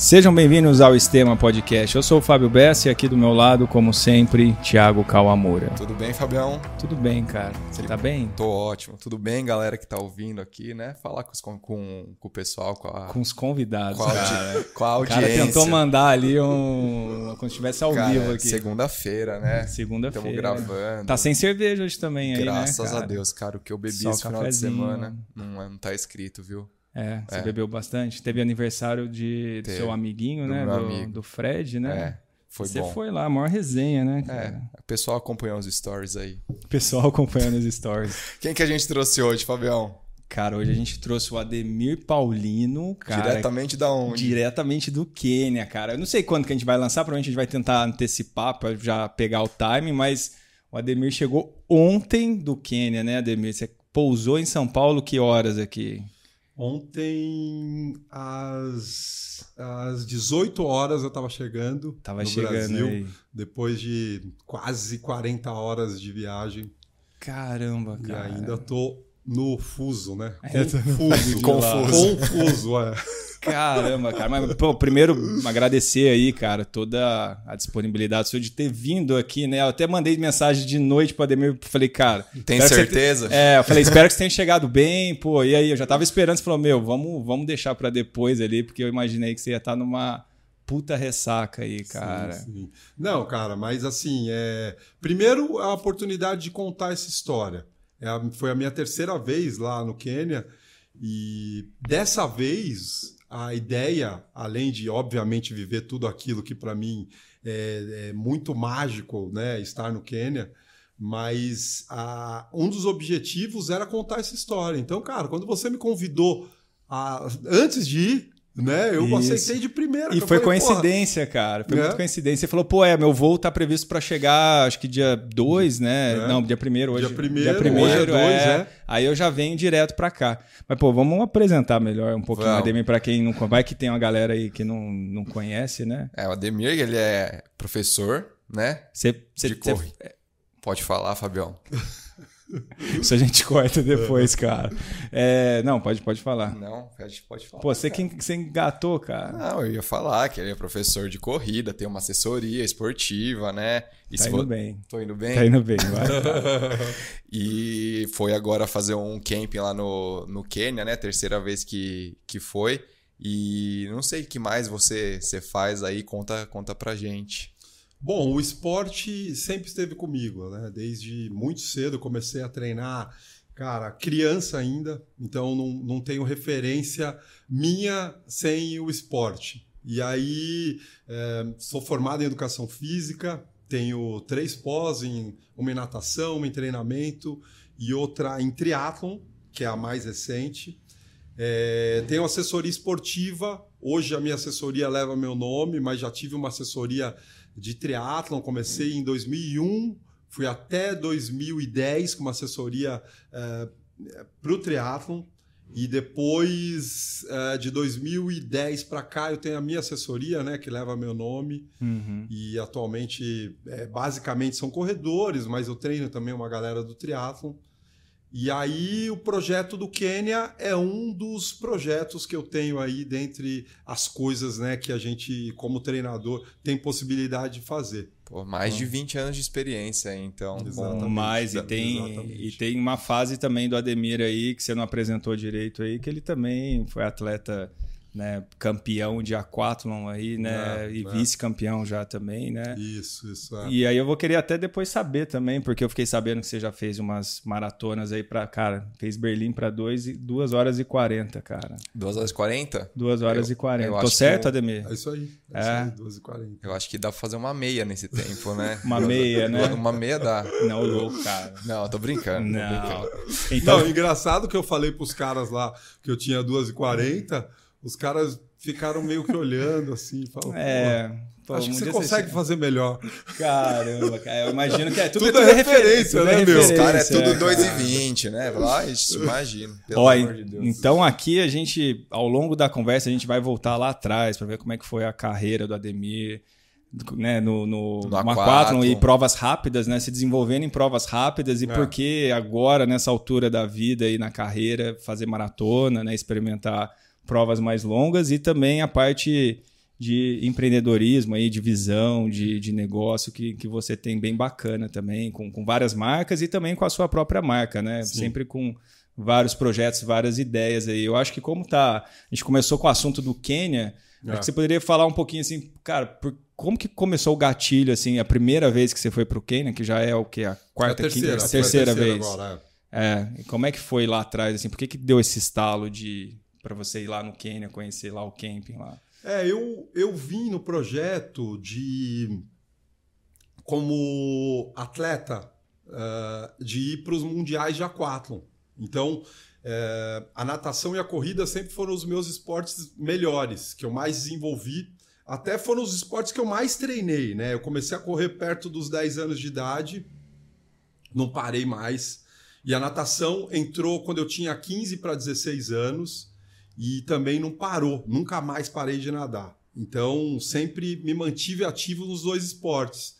Sejam bem-vindos ao Estema Podcast. Eu sou o Fábio Bessa e aqui do meu lado, como sempre, Thiago Kawamura. Tudo bem, Fabião? Tudo bem, cara. Você tá bem? Tô ótimo. Tudo bem, galera que tá ouvindo aqui, né? Falar com, os, com, com o pessoal, com, a, Com os convidados, com, a, cara. com a O audiência. cara tentou mandar ali um... Como se estivesse ao Cara, vivo aqui. Segunda-feira, né? Segunda-feira. Estamos gravando. Tá sem cerveja hoje também aí, né, Graças cara? a Deus, cara. O que eu bebi Só esse final de semana não, é- não tá escrito, viu? É, você É. bebeu bastante. Teve aniversário de, do Teve. seu amiguinho, Do né? Do, amigo. do Fred, né? É, foi você bom. foi lá, a maior resenha, né? É, cara? o pessoal acompanhou os stories aí. O pessoal acompanhando as stories. Quem que a gente trouxe hoje, Fabião? Cara, hoje a gente trouxe o Ademir Paulino, cara. Diretamente da onde? Diretamente do Quênia, cara. Eu não sei quando que a gente vai lançar, provavelmente a gente vai tentar antecipar pra já pegar o time, mas o Ademir chegou ontem do Quênia, né, Ademir? Você pousou em São Paulo que horas aqui? Ontem, às, às 18 horas, eu estava chegando Tava no chegando Brasil, aí. depois de quase 40 horas de viagem. Caramba, E cara. ainda tô no fuso, né? No Confuso. Confuso. Confuso, é. Caramba, cara. Mas, pô, primeiro, agradecer aí, cara, toda a disponibilidade sua de ter vindo aqui, né? Eu até mandei mensagem de noite pro Ademir, falei, cara. Tem certeza? te- É, eu falei, espero que você tenha chegado bem, pô. E aí, eu já tava esperando, você falou, meu, vamos, vamos deixar pra depois ali, porque eu imaginei que você ia estar numa puta ressaca aí, cara. Sim, sim. Não, cara, mas assim, é... primeiro a oportunidade de contar essa história. É Foi a minha terceira vez lá no Quênia e dessa vez a ideia, além de obviamente viver tudo aquilo que para mim é, é muito mágico, né, estar no Quênia, mas a- um dos objetivos era contar essa história. Então, cara, quando você me convidou a- antes de ir, né, eu Isso. aceitei de primeira. E foi falei, "Porra, coincidência, cara. Foi muito coincidência. Você falou, pô, é, meu voo tá previsto pra chegar, acho que dia 2, né? É. Não, dia 1 hoje. Dia primeiro, dia primeiro, hoje é dois, é. é. Aí eu já venho direto pra cá. Mas, pô, vamos apresentar melhor um pouquinho Vamos. a Ademir pra quem não conhece. Vai que tem uma galera aí que não, não conhece, né? É, o Ademir, ele é professor, né? Você. Pode falar, Fabião. isso a gente corta depois, cara. É, não, pode, pode falar. Não, a gente pode falar. Pô, você que você engatou, cara. Não, eu ia falar que ele é professor de corrida, tem uma assessoria esportiva, né? E Tá indo for- bem. Tô indo bem. Tá indo bem, vai. E foi agora fazer um camping lá no, no Quênia, né? Terceira vez que, que foi. E não sei o que mais você, você faz aí, conta, conta pra gente. Bom, o esporte sempre esteve comigo, né? Desde muito cedo comecei a treinar, cara, criança ainda, então não, não tenho referência minha sem o esporte. E aí, é, sou formado em educação física, tenho três pós, em, uma em natação, uma em treinamento e outra em triatlon, que é a mais recente. É, tenho assessoria esportiva. Hoje a minha assessoria leva meu nome, mas já tive uma assessoria de triatlon. Comecei em 2001, fui até 2010 com uma assessoria para o triatlon. E depois eh, de 2010 para cá eu tenho a minha assessoria, né, que leva meu nome. Uhum. E atualmente, é, basicamente, são corredores, mas eu treino também uma galera do triatlon. E aí o projeto do Quênia é um dos projetos que eu tenho aí dentre as coisas né, que a gente, como treinador, tem possibilidade de fazer. Pô, mais de 20 anos de experiência, então. Exatamente. com- mais e tem exatamente. e tem uma fase também do Ademir aí que você não apresentou direito aí que ele também foi atleta né campeão de aquatlon aí né É, e é. vice-campeão já também né Isso, isso. É. e aí eu vou querer até depois saber também porque eu fiquei sabendo que você já fez umas maratonas aí pra cara fez Berlim pra 2 e 2 horas e 40 cara 2 horas e 40? 2 horas Eu- e 40 eu tô acho que certo eu- Ademir É isso aí. É, É. isso aí, 12h40. Eu acho que dá pra fazer uma meia nesse tempo, né? Uma meia, né? Uma meia dá. não louco cara Não, tô brincando. tô não brincando. então Não, engraçado que eu falei pros caras lá que eu tinha 2h40, os caras ficaram meio que olhando assim, falaram, é "Pô, acho que você consegue fazer melhor. Caramba, cara. Eu imagino que é tudo, Tudo tudo é referência, tudo né, meu? Os caras é tudo 2 e 20, né? Lá, imagina. Pelo Ó, amor de Deus. então aqui a gente, ao longo da conversa, a gente vai voltar lá atrás para ver como é que foi a carreira do Ademir, né, no, no, No no aquatlon. aquatlon e provas rápidas, né, se desenvolvendo em provas rápidas e É. por que agora, nessa altura da vida e na carreira, fazer maratona, né, experimentar provas mais longas e também a parte de empreendedorismo aí, de visão, de, de negócio que, que você tem bem bacana também, com, com várias marcas e também com a sua própria marca, né? Sim. Sempre com vários projetos, várias ideias aí. Eu acho que como tá, a gente começou com o assunto do Quênia, É. acho que você poderia falar um pouquinho assim, cara, por- como que começou o gatilho assim, a primeira vez que você foi pro Quênia, que já é o que a quarta, É a terceira, quinta, a terceira, terceira vez. agora, É, e como é que foi lá atrás assim? Por que que deu esse estalo de para você ir lá no Quênia, conhecer lá o camping lá? É, eu, eu vim no projeto de como atleta eh, de ir para os mundiais de aquatlon. Então, eh, a natação e a corrida sempre foram os meus esportes melhores, que eu mais desenvolvi. Até foram os esportes que eu mais treinei, né? Eu comecei a correr perto dos 10 anos de idade, não parei mais. E a natação entrou quando eu tinha 15 para 16 anos e também não parou, nunca mais parei de nadar. Então, sempre me mantive ativo nos dois esportes.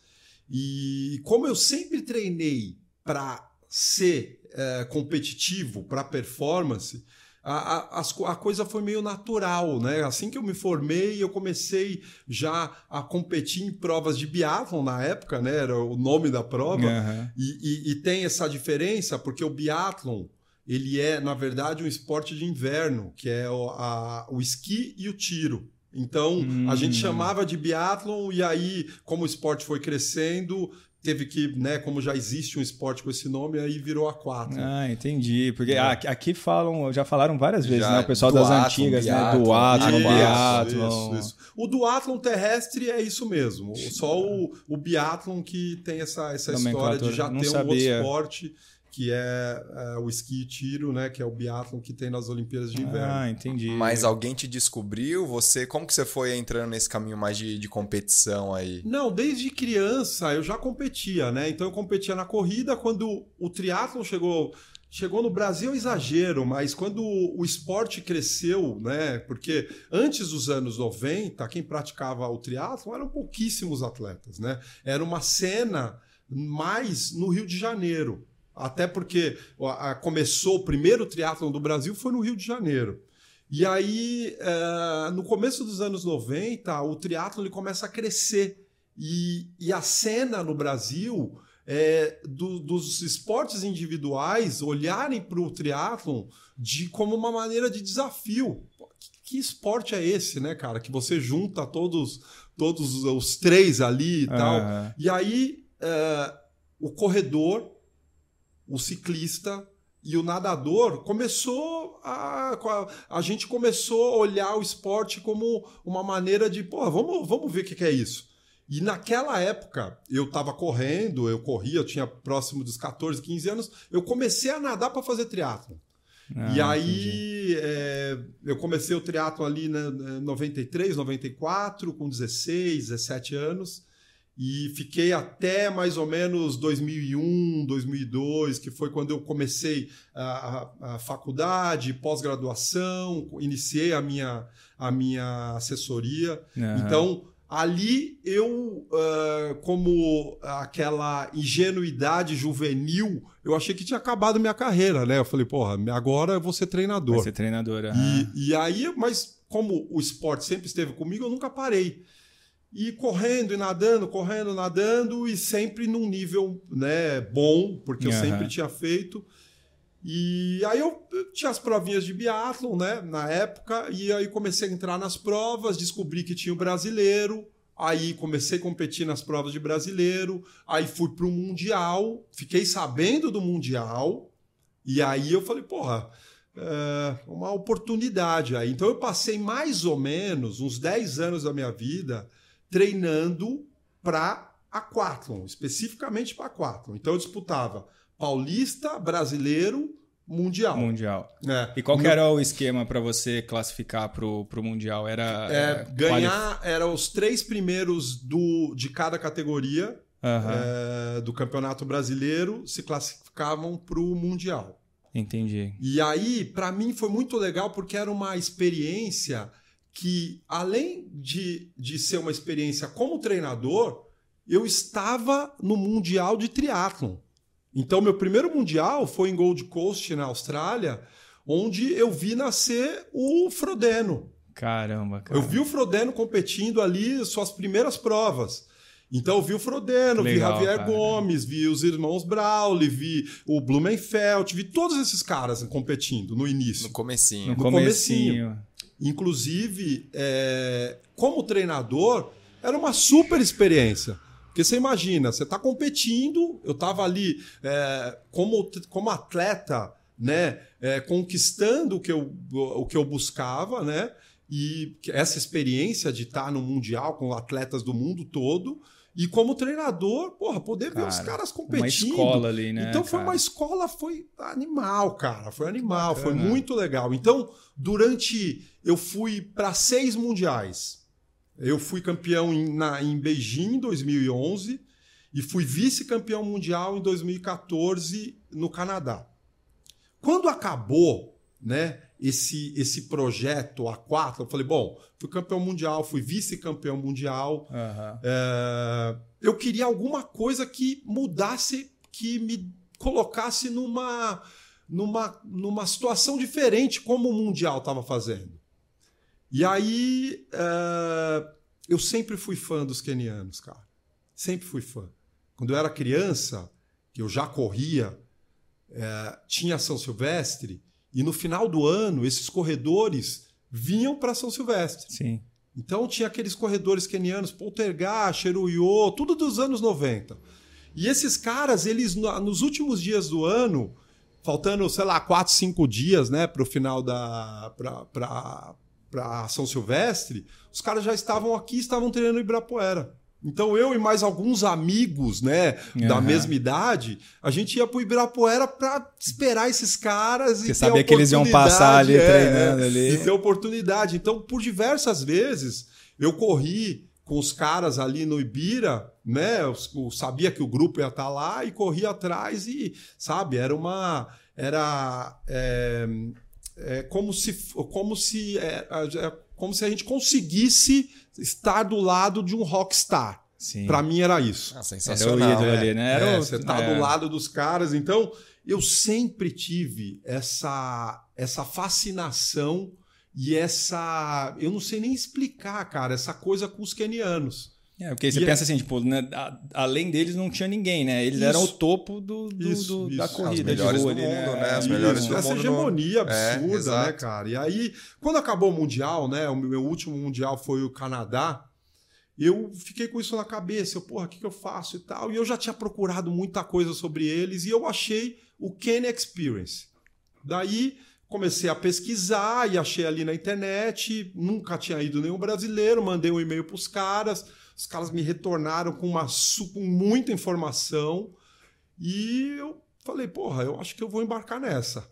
E como eu sempre treinei para ser eh, competitivo, para performance, a, a, a coisa foi meio natural, né? Assim que eu me formei, eu comecei já a competir em provas de biathlon na época, né? Era o nome da prova. Aham. E, e- e tem essa diferença porque o biathlon ele é na verdade um esporte de inverno, que é o, a- o esqui e o tiro. Então a Hum. gente chamava de biathlon e aí como o esporte foi crescendo teve que, né, como já existe um esporte com esse nome, aí virou aquatlon. Ah, entendi. Porque É. aqui- falam, já falaram várias vezes, Já, né? O pessoal das duatlon, antigas, né? biatlon, Duatlon, aquatlon. biatlon. Isso, isso. O duatlon terrestre é isso mesmo. Só o, o biatlon que tem essa, essa história de já ter um outro sabia. esporte, que é, é, o esqui e tiro, né? Que é o biatlon que tem nas Olimpíadas de Inverno. Ah, entendi. Mas alguém te descobriu? Você, como que você foi entrando nesse caminho mais de, de competição aí? Não, desde criança eu já competia, né? Então eu competia na corrida quando o triatlon chegou. Chegou no Brasil é exagero, mas quando o esporte cresceu, né? Porque antes dos anos 90, quem praticava o triatlon eram pouquíssimos atletas, né? Era uma cena mais no Rio de Janeiro. Até porque a- a- começou o primeiro triatlon do Brasil foi no Rio de Janeiro. E aí, eh, no começo dos anos 90, o triatlon ele começa a crescer. E, e a cena no Brasil é, do- dos esportes individuais olharem para o triatlon de, como uma maneira de desafio. Que, que esporte é esse, né, cara? Que você junta todos, todos os três ali e tal. Aham. E aí, é, o corredor, o ciclista e o nadador começou a, a. Gente começou a olhar o esporte como uma maneira de, pô, vamos, vamos ver o que, que é isso. E naquela época, eu estava correndo, eu corria, eu tinha próximo dos 14, 15 anos, eu comecei a nadar para fazer triatlo. Ah, e aí é, eu comecei o triatlo ali né, em 93, 94, com 16, 17 anos. E fiquei até mais ou menos 2001, 2002, que foi quando eu comecei a, a- a faculdade, pós-graduação, iniciei a minha, a minha assessoria. Aham. Então, ali eu, ah, como aquela ingenuidade juvenil, eu achei que tinha acabado minha carreira, né? Eu falei, porra, agora eu vou ser treinador. Vai ser treinador. aham. E, e aí, mas como o esporte sempre esteve comigo, eu nunca parei. E correndo e nadando, correndo, nadando, e sempre num nível né, bom, porque eu Aham. sempre tinha feito. E aí eu eu tinha as provinhas de biatlon, né, na época, e aí comecei a entrar nas provas, descobri que tinha o brasileiro, aí comecei a competir nas provas de brasileiro, aí fui para o Mundial, fiquei sabendo do Mundial, e aí eu falei, porra, é uma oportunidade aí. Então eu passei mais ou menos uns 10 anos da minha vida treinando para aquatlon, especificamente para aquatlon. Então eu disputava paulista, brasileiro, mundial. Mundial. É. E qual que era o esquema para você classificar pro, pro Mundial? Era É, é, ganhar eram os três primeiros do, de cada categoria quali- Aham, é, do Campeonato Brasileiro se classificavam para o Mundial. Entendi. E aí, para mim, foi muito legal porque era uma experiência que, além de, de ser uma experiência como treinador, eu estava no Mundial de Triathlon. Então, meu primeiro Mundial foi em Gold Coast, na Austrália, onde eu vi nascer o Frodeno. Caramba, cara. Eu vi o Frodeno competindo ali suas primeiras provas. Então eu vi o Frodeno, Legal, vi Javier cara. Gomes, vi os irmãos Brauli, vi o Blumenfeld, vi todos esses caras competindo no início. No comecinho. no no comecinho. Inclusive, é, como treinador, era uma super experiência. Porque você imagina, você está competindo, eu estava ali é, como, como atleta, né, é, conquistando o que, eu, o que eu buscava, né? E essa experiência de estar no Mundial com atletas do mundo todo. E como treinador, porra, poder ver os Cara, caras Uma competindo. escola ali, né? Então foi cara? uma escola, foi animal, cara. Foi animal, foi muito legal. Então, durante. Eu fui para seis mundiais. Eu fui campeão em, na, em Beijing em 2011 e fui vice-campeão mundial em 2014 no Canadá. Quando acabou, né? Esse, esse projeto A4, eu falei, bom, fui campeão mundial, fui vice-campeão mundial, Aham. é, eu queria alguma coisa que mudasse, que me colocasse numa, numa, numa situação diferente, como o Mundial estava fazendo. E aí, é, eu sempre fui fã dos quenianos, cara. Sempre fui fã. Quando eu era criança, que eu já corria, é, tinha São Silvestre, e no final do ano, esses corredores vinham para São Silvestre. Sim. Então tinha aqueles corredores kenianos, Poltergar, Cheruyo, tudo dos anos 90. E esses caras, eles no- nos últimos dias do ano, faltando, sei lá, 4, 5 dias, né, para o final da para São Silvestre, os caras já estavam aqui, estavam treinando em Ibirapuera. Então eu e mais alguns amigos, né, da Aham. mesma idade, a gente ia pro Ibirapuera para esperar esses caras e Você sabia que eles iam passar ali é, treinando é, ali. E ter oportunidade. Então, por diversas vezes, eu corri com os caras ali no Ibira, né? Eu, eu sabia que o grupo ia estar lá e corri atrás e, sabe, era uma. Era. é, é como se. Como se, é, é, como se a gente conseguisse estar do lado de um rockstar. Sim. Para mim era isso. Ah, Era o sensacional. ídolo é. ali, né? Era É, o- você tá é. do lado dos caras. Então, eu sempre tive essa, essa fascinação e essa. Eu não sei nem explicar, cara, essa coisa com os kenianos. É, porque você E é- pensa assim, tipo, né, a- além deles não tinha ninguém, né? Eles Isso. eram o topo do, do- Isso, do- da isso. corrida de rua do ali, mundo, né? né? As Isso. melhores do essa mundo no- hegemonia É, absurda, né, exato. cara? E aí, quando acabou o Mundial, né? O meu último Mundial foi o Canadá. Eu fiquei com isso na cabeça. Eu, porra, o que, que eu faço e tal? E eu já tinha procurado muita coisa sobre eles e eu achei o Ken Experience. Daí comecei a pesquisar e achei ali na internet. Nunca tinha ido nenhum brasileiro. Mandei um e-mail para os caras. Os caras me retornaram com, uma, com muita informação. E eu falei, porra, eu acho que eu vou embarcar nessa.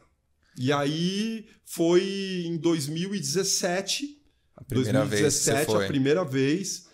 E aí foi em 2017. A primeira vez que 2017, você foi. a primeira vez.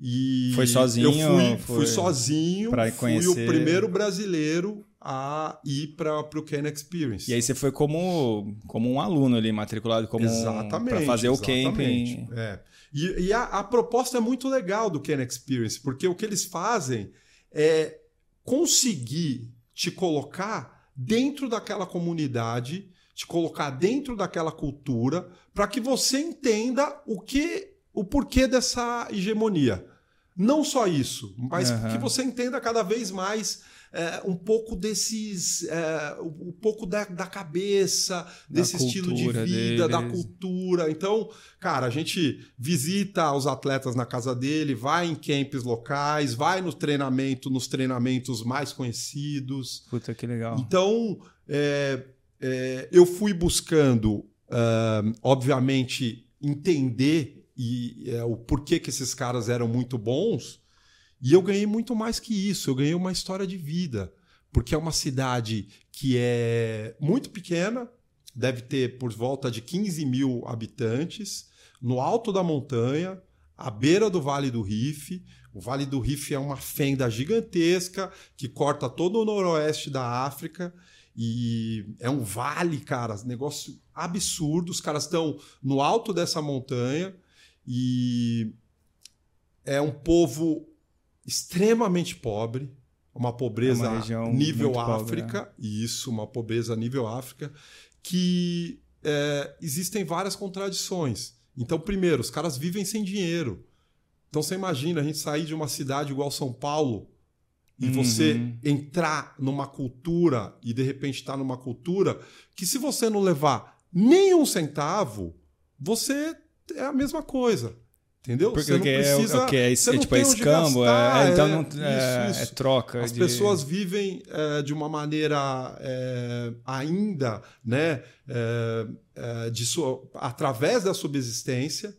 E Foi sozinho, Eu fui, fui sozinho. fui conhecer? o primeiro brasileiro a ir para o Ken Experience. E aí você foi como, como um aluno ali, matriculado como Exatamente. para fazer o camping. É. E, e a, a proposta é muito legal do Ken Experience, porque o que eles fazem é conseguir te colocar dentro daquela comunidade, te colocar dentro daquela cultura, para que você entenda o que, o porquê dessa hegemonia. Não só isso, mas Aham. que você entenda cada vez mais é, um pouco desses. é, um pouco da, da cabeça, desse estilo de vida, da deles. cultura. Então, cara, a gente visita os atletas na casa dele, vai em camps locais, vai no treinamento, nos treinamentos mais conhecidos. Puta que legal. Então, é, é, eu fui buscando, ah, obviamente, entender e, é, o porquê que esses caras eram muito bons. E eu ganhei muito mais que isso. Eu ganhei uma história de vida. Porque é uma cidade que é muito pequena, deve ter por volta de 15 mil habitantes, no alto da montanha, à beira do Vale do Rife. O Vale do Rife é uma fenda gigantesca que corta todo o noroeste da África. E é um vale, cara, negócio absurdo. Os caras estão no alto dessa montanha e é um povo extremamente pobre, uma pobreza É uma nível muito pobre, África, isso, uma pobreza nível África, que é, existem várias contradições. Então, primeiro, os caras vivem sem dinheiro. Então você imagina a gente sair de uma cidade igual São Paulo e uhum. você entrar numa cultura e de repente estar tá numa cultura que se você não levar nem um centavo, você é a mesma coisa. Entendeu? Porque você não é precisa. É, o que é, é, tipo, é escambo, gastar, é, então não, é, isso, isso. é troca. As de... pessoas vivem é, de uma maneira é, ainda, né, de sua, através da subsistência.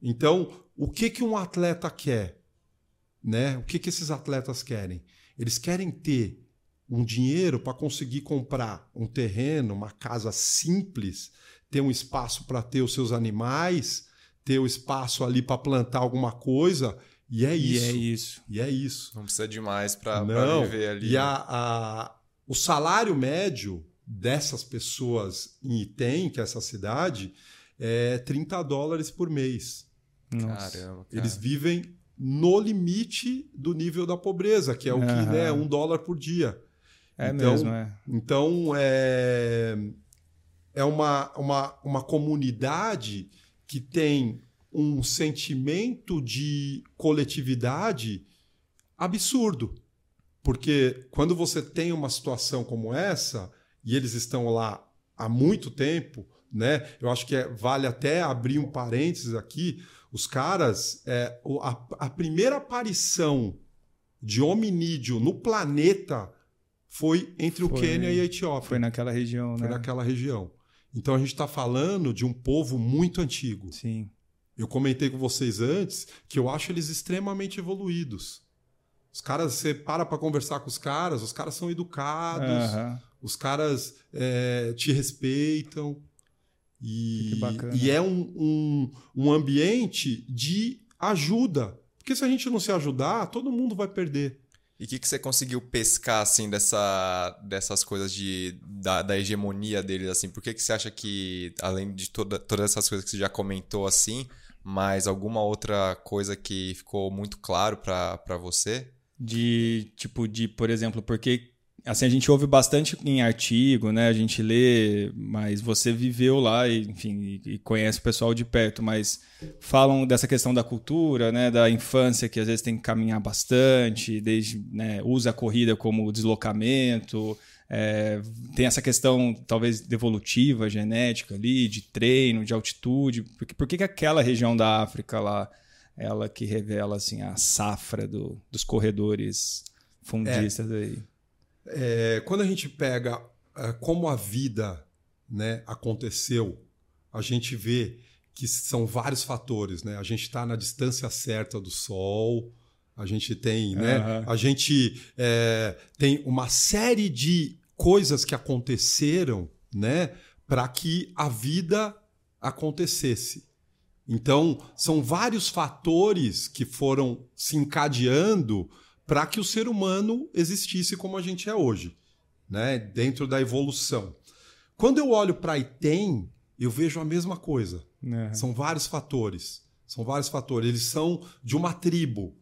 Então, o que, que um atleta quer? Né? O que, que esses atletas querem? Eles querem ter um dinheiro para conseguir comprar um terreno, uma casa simples, ter um espaço para ter os seus animais, ter o espaço ali para plantar alguma coisa. E é isso. E é isso. E é isso. Não precisa de mais para viver ali. E né? a, a, o salário médio dessas pessoas em Item, que é essa cidade, é 30 dólares por mês. Nossa. Caramba. Cara. Eles vivem no limite do nível da pobreza, que é o que uhum. né, um dólar por dia. É então, mesmo, é. Então, é, é uma, uma, uma comunidade que tem um sentimento de coletividade absurdo. Porque quando você tem uma situação como essa, e eles estão lá há muito tempo, né? Eu acho que é, vale até abrir um parênteses aqui. Os caras, é, a, a primeira aparição de hominídeo no planeta foi entre foi, o Quênia e a Etiópia. Foi naquela região, né? Foi naquela região. Então a gente está falando de um povo muito antigo. Sim. Eu comentei com vocês antes que eu acho eles extremamente evoluídos. Os caras, você para para conversar com os caras, os caras são educados, uhum. os caras é, te respeitam. E, e é um, um, um ambiente de ajuda. Porque se a gente não se ajudar, todo mundo vai perder. E o que, que você conseguiu pescar, assim, dessa, dessas coisas de, da, da hegemonia deles, assim? Por que, que você acha que, além de toda, todas essas coisas que você já comentou, assim, mais alguma outra coisa que ficou muito claro para você? De, tipo, de, por exemplo, porque assim, a gente ouve bastante em artigo, né? A gente lê, mas você viveu lá e, enfim, e conhece o pessoal de perto, mas falam dessa questão da cultura, né? Da infância que às vezes tem que caminhar bastante, desde, né, usa a corrida como deslocamento, é, tem essa questão talvez devolutiva, genética ali, de treino, de altitude. Por que, por que, que aquela região da África lá, ela que revela assim a safra do, dos corredores fundistas é. aí? É, quando a gente pega é, como a vida né, aconteceu, a gente vê que são vários fatores. Né? A gente está na distância certa do Sol, a gente tem, né? Uhum. A gente é, tem uma série de coisas que aconteceram, né? Para que a vida acontecesse. Então, são vários fatores que foram se encadeando para que o ser humano existisse como a gente é hoje, né? dentro da evolução. Quando eu olho para Item, eu vejo a mesma coisa. Uhum. São vários fatores. São vários fatores. Eles são de uma tribo.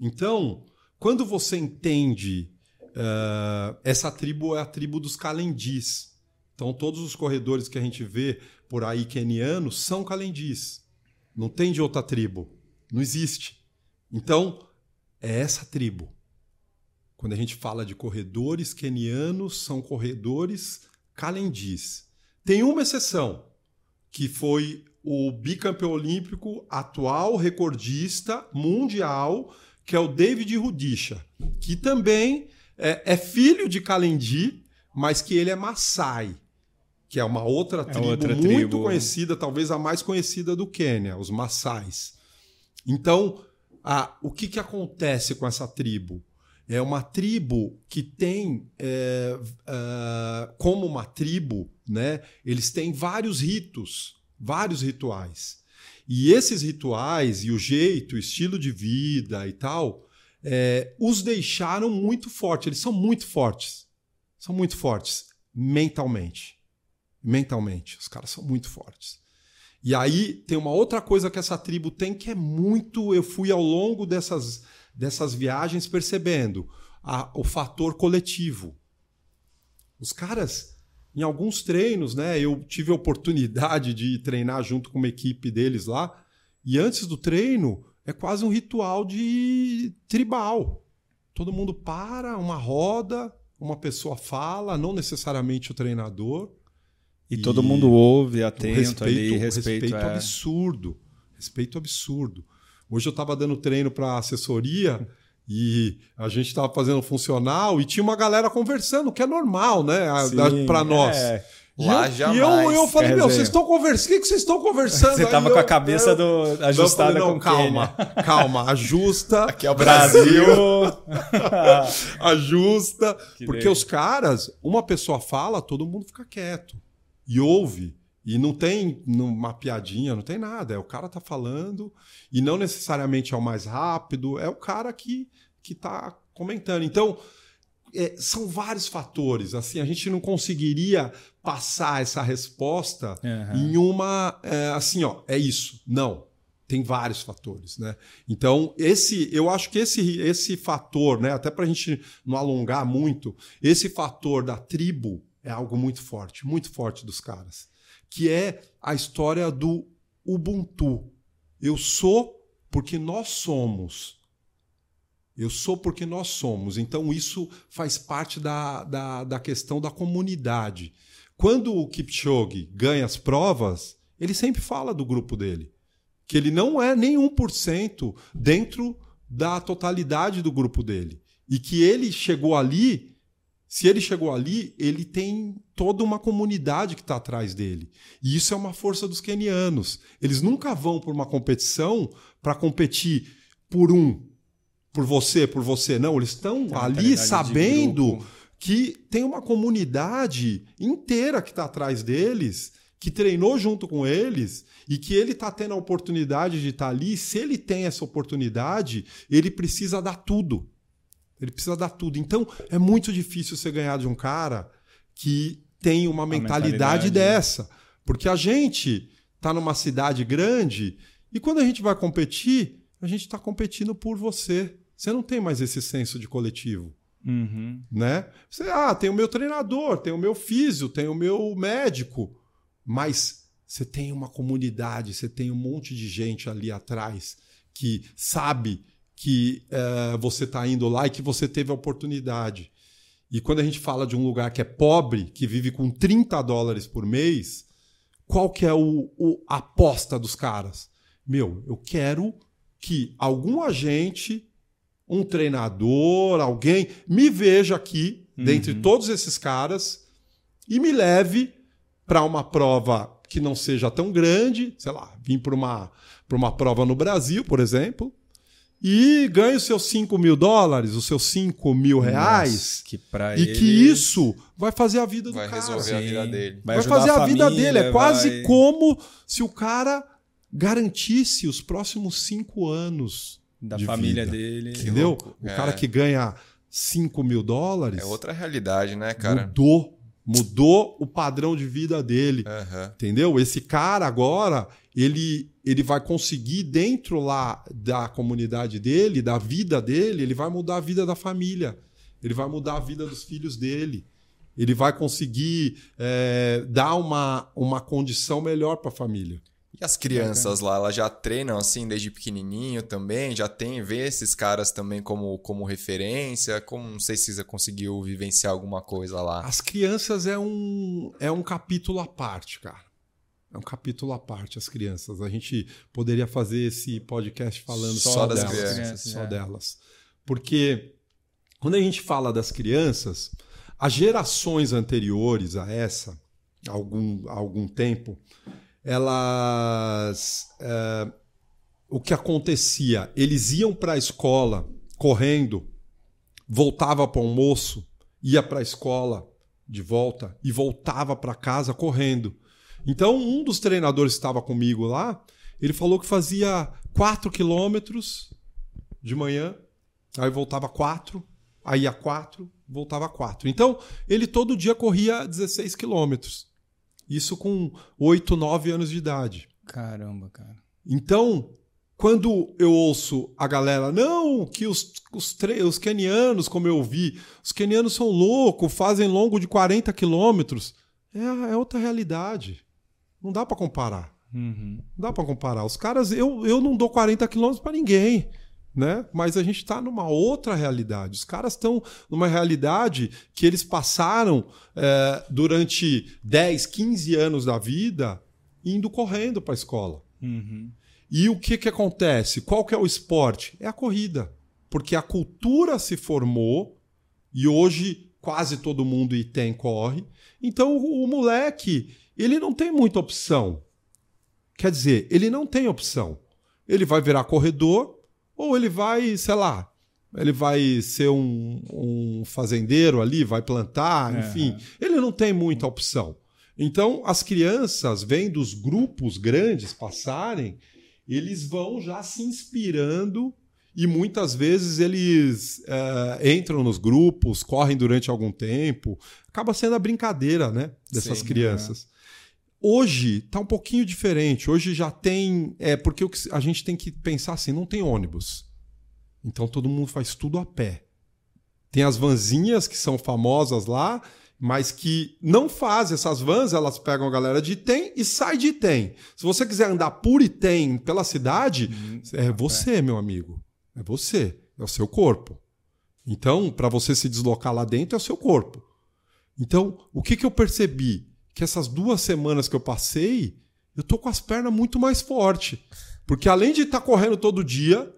Então, quando você entende uh, essa tribo é a tribo dos calendis. Então, todos os corredores que a gente vê por aí quenianos são calendis. Não tem de outra tribo. Não existe. Então, é essa tribo. Quando a gente fala de corredores quenianos, são corredores calendis. Tem uma exceção, que foi o bicampeão olímpico atual recordista mundial, que é o David Rudisha, que também é, é filho de Kalendi, mas que ele é Maasai, que é uma outra tribo é outra muito tribo. conhecida, talvez a mais conhecida do Quênia, os Maasais. Então, ah, o que, que acontece com essa tribo? É uma tribo que tem, é, é, como uma tribo, né, eles têm vários ritos, vários rituais. E esses rituais e o jeito, o estilo de vida e tal, é, os deixaram muito fortes. Eles são muito fortes. São muito fortes mentalmente. Mentalmente. Os caras são muito fortes. E aí tem uma outra coisa que essa tribo tem que é muito. Eu fui ao longo dessas, dessas viagens percebendo a, o fator coletivo. Os caras em alguns treinos, né? Eu tive a oportunidade de treinar junto com uma equipe deles lá. E antes do treino, é quase um ritual de tribal. Todo mundo para, uma roda, uma pessoa fala, não necessariamente o treinador. E, e todo mundo ouve, atento respeito, ali, respeito, respeito é... absurdo. Respeito absurdo. Hoje eu estava dando treino para assessoria e a gente estava fazendo funcional e tinha uma galera conversando, que é normal, né? Para nós. É. E Lá eu, jamais. E eu, eu falei, meu, vocês estão conversando. O que, que vocês estão conversando? Você estava com a cabeça eu, do, ajustada não, com calma, calma, ajusta. Aqui é o Brasil. ajusta. Que porque os caras, uma pessoa fala, todo mundo fica quieto. E ouve. E não tem uma piadinha, não tem nada. É o cara tá falando e não necessariamente é o mais rápido, é o cara que que tá comentando. Então, é, são vários fatores. Assim, a gente não conseguiria passar essa resposta uhum. em uma é, assim, ó, é isso. Não. Tem vários fatores, né? Então, esse, eu acho que esse, esse fator, né? Até para a gente não alongar muito, esse fator da tribo é algo muito forte, muito forte dos caras que é a história do Ubuntu. Eu sou porque nós somos. Eu sou porque nós somos. Então, isso faz parte da, da, da questão da comunidade. Quando o Kipchoge ganha as provas, ele sempre fala do grupo dele. Que ele não é nem 1% dentro da totalidade do grupo dele. E que ele chegou ali se ele chegou ali, ele tem toda uma comunidade que está atrás dele. E isso é uma força dos kenianos. Eles nunca vão por uma competição para competir por um, por você, por você. Não, eles estão ali sabendo que tem uma comunidade inteira que está atrás deles, que treinou junto com eles e que ele está tendo a oportunidade de estar tá ali. Se ele tem essa oportunidade, ele precisa dar tudo. Ele precisa dar tudo. Então, é muito difícil você ganhar de um cara que tem uma mentalidade, mentalidade dessa. Porque a gente está numa cidade grande e quando a gente vai competir, a gente está competindo por você. Você não tem mais esse senso de coletivo. Uhum. Né? Você, ah, tem o meu treinador, tem o meu físio, tem o meu médico. Mas você tem uma comunidade, você tem um monte de gente ali atrás que sabe que uh, você está indo lá e que você teve a oportunidade. E quando a gente fala de um lugar que é pobre, que vive com 30 dólares por mês, qual que é o, o a aposta dos caras? Meu, eu quero que algum agente, um treinador, alguém, me veja aqui, uhum. dentre todos esses caras, e me leve para uma prova que não seja tão grande, sei lá, vim para uma, uma prova no Brasil, por exemplo, e ganha os seus 5 mil dólares, os seus 5 mil reais. Nossa, que pra e ele... que isso vai fazer a vida do vai cara. Vai resolver Sim. a vida dele. Vai, vai fazer a, a vida dele. É quase vai... como se o cara garantisse os próximos 5 anos da de família vida. dele. Entendeu? O é. cara que ganha 5 mil dólares. É outra realidade, né, cara? Mudou. Mudou o padrão de vida dele. Uhum. Entendeu? Esse cara agora, ele, ele vai conseguir, dentro lá da comunidade dele, da vida dele, ele vai mudar a vida da família. Ele vai mudar a vida dos filhos dele. Ele vai conseguir é, dar uma, uma condição melhor para a família. E as crianças lá, elas já treinam assim desde pequenininho também? Já tem, vê esses caras também como, como referência? Como, não sei se você conseguiu vivenciar alguma coisa lá. As crianças é um, é um capítulo à parte, cara. É um capítulo à parte, as crianças. A gente poderia fazer esse podcast falando só, só das delas. Crianças, só é. delas. Porque quando a gente fala das crianças, as gerações anteriores a essa, há algum, há algum tempo, elas. É, o que acontecia? Eles iam para a escola correndo, voltava para o almoço, ia para a escola de volta e voltava para casa correndo. Então, um dos treinadores que estava comigo lá, ele falou que fazia 4 quilômetros de manhã, aí voltava 4, aí ia 4, voltava 4. Então, ele todo dia corria 16 quilômetros. Isso com 8, 9 anos de idade. Caramba, cara. Então, quando eu ouço a galera, não, que os, os, os kenianos, como eu vi, os kenianos são loucos, fazem longo de 40 quilômetros. é, é outra realidade. Não dá para comparar. Uhum. Não dá para comparar. Os caras, eu, eu não dou 40 quilômetros para ninguém. Né? Mas a gente está numa outra realidade. Os caras estão numa realidade que eles passaram é, durante 10, 15 anos da vida indo correndo para a escola. Uhum. E o que, que acontece? Qual que é o esporte? É a corrida. Porque a cultura se formou e hoje quase todo mundo tem corre. Então o, o moleque, ele não tem muita opção. Quer dizer, ele não tem opção. Ele vai virar corredor ou ele vai, sei lá, ele vai ser um, um fazendeiro ali, vai plantar, É. enfim. Ele não tem muita opção. Então, as crianças vendo os grupos grandes passarem, eles vão já se inspirando e muitas vezes eles eh, entram nos grupos, correm durante algum tempo. Acaba sendo a brincadeira né, dessas Sim, crianças. Hoje está um pouquinho diferente. Hoje já tem. É porque a gente tem que pensar assim: não tem ônibus. Então todo mundo faz tudo a pé. Tem as vanzinhas que são famosas lá, mas que não fazem essas vans, elas pegam a galera de Item e sai de Item. Se você quiser andar por Item pela cidade, é você, meu amigo. É você, é o seu corpo. Então, para você se deslocar lá dentro, é o seu corpo. Então, o que, que eu percebi? Que essas duas semanas que eu passei, eu tô com as pernas muito mais fortes. Porque além de estar correndo todo dia,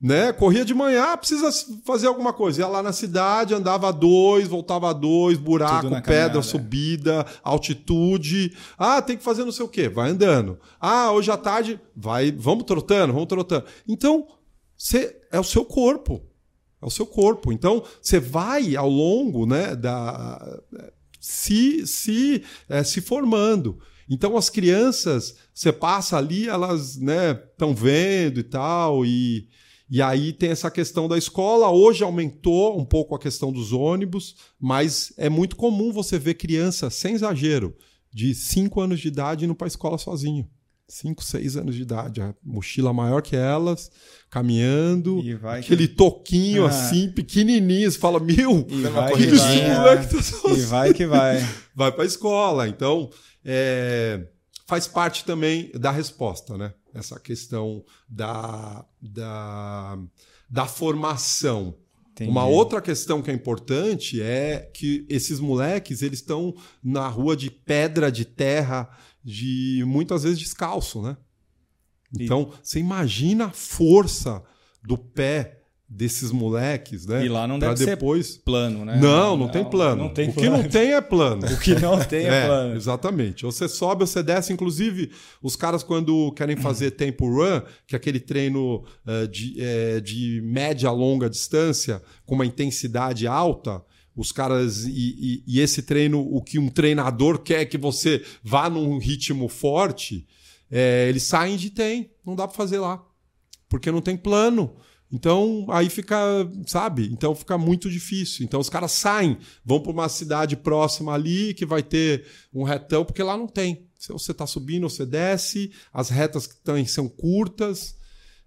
né? Corria de manhã, ah, precisa fazer alguma coisa. Ia lá na cidade, andava a dois, voltava a dois, buraco, pedra, caminhada, é. subida, altitude. Ah, tem que fazer não sei o quê, vai andando. Ah, hoje à tarde, vai, vamos trotando, vamos trotando. Então, você é o seu corpo. É o seu corpo. Então, você vai ao longo né, da. Se, se, eh, se formando. Então, as crianças, você passa ali, elas estão vendo e tal, e, e aí tem essa questão da escola. Hoje aumentou um pouco a questão dos ônibus, mas é muito comum você ver criança, sem exagero, de 5 anos de idade indo para a escola sozinho. 5, 6 anos de idade, a mochila maior que elas, caminhando, E vai que- aquele toquinho Ah. assim, pequenininho, você fala, meu, E vai que que os vai. corridinha. moleques tão E vai que vai. vai para a escola. Então, é, faz parte também da resposta, né? Essa questão da, da, da formação. Entendi. Uma outra questão que é importante é que esses moleques eles estão na rua de pedra, de terra, de muitas vezes descalço, né? Então, você imagina a força do pé desses moleques, né? E lá não deve ser depois... plano, né? Não, não, tem plano. Não tem o que plano. não tem é plano. O que não tem é, É, plano. exatamente. Ou você sobe ou você desce. Inclusive, os caras, quando querem fazer tempo run, que é aquele treino eh, de, eh, de média longa distância, com uma intensidade alta, os caras. E, e- e esse treino, o que um treinador quer que você vá num ritmo forte, eh, eles saem de tem. Não dá para fazer lá. Porque não tem plano. Então, aí fica, sabe? Então fica muito difícil. Então os caras saem, vão para uma cidade próxima ali que vai ter um retão, porque lá não tem. Se você está subindo, você desce, as retas que estão são curtas,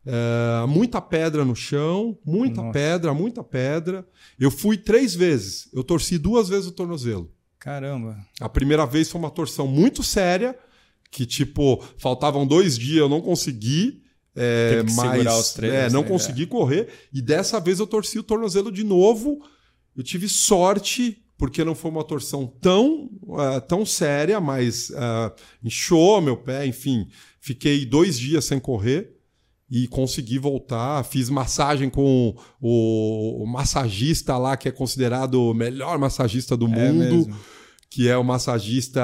é, muita pedra no chão, muita Nossa. pedra, muita pedra. Eu fui três vezes, eu torci duas vezes o tornozelo. Caramba. A primeira vez foi uma torção muito séria, que tipo, faltavam dois dias, eu não consegui. É, mas treinos, é, não né? consegui correr. E dessa vez eu torci o tornozelo de novo. Eu tive sorte, porque não foi uma torção tão, ah, tão séria, mas ah, inchou meu pé, enfim. Fiquei dois dias sem correr e consegui voltar. Fiz massagem com o, massagista lá, que é considerado o melhor massagista do É mundo mesmo. Que é o massagista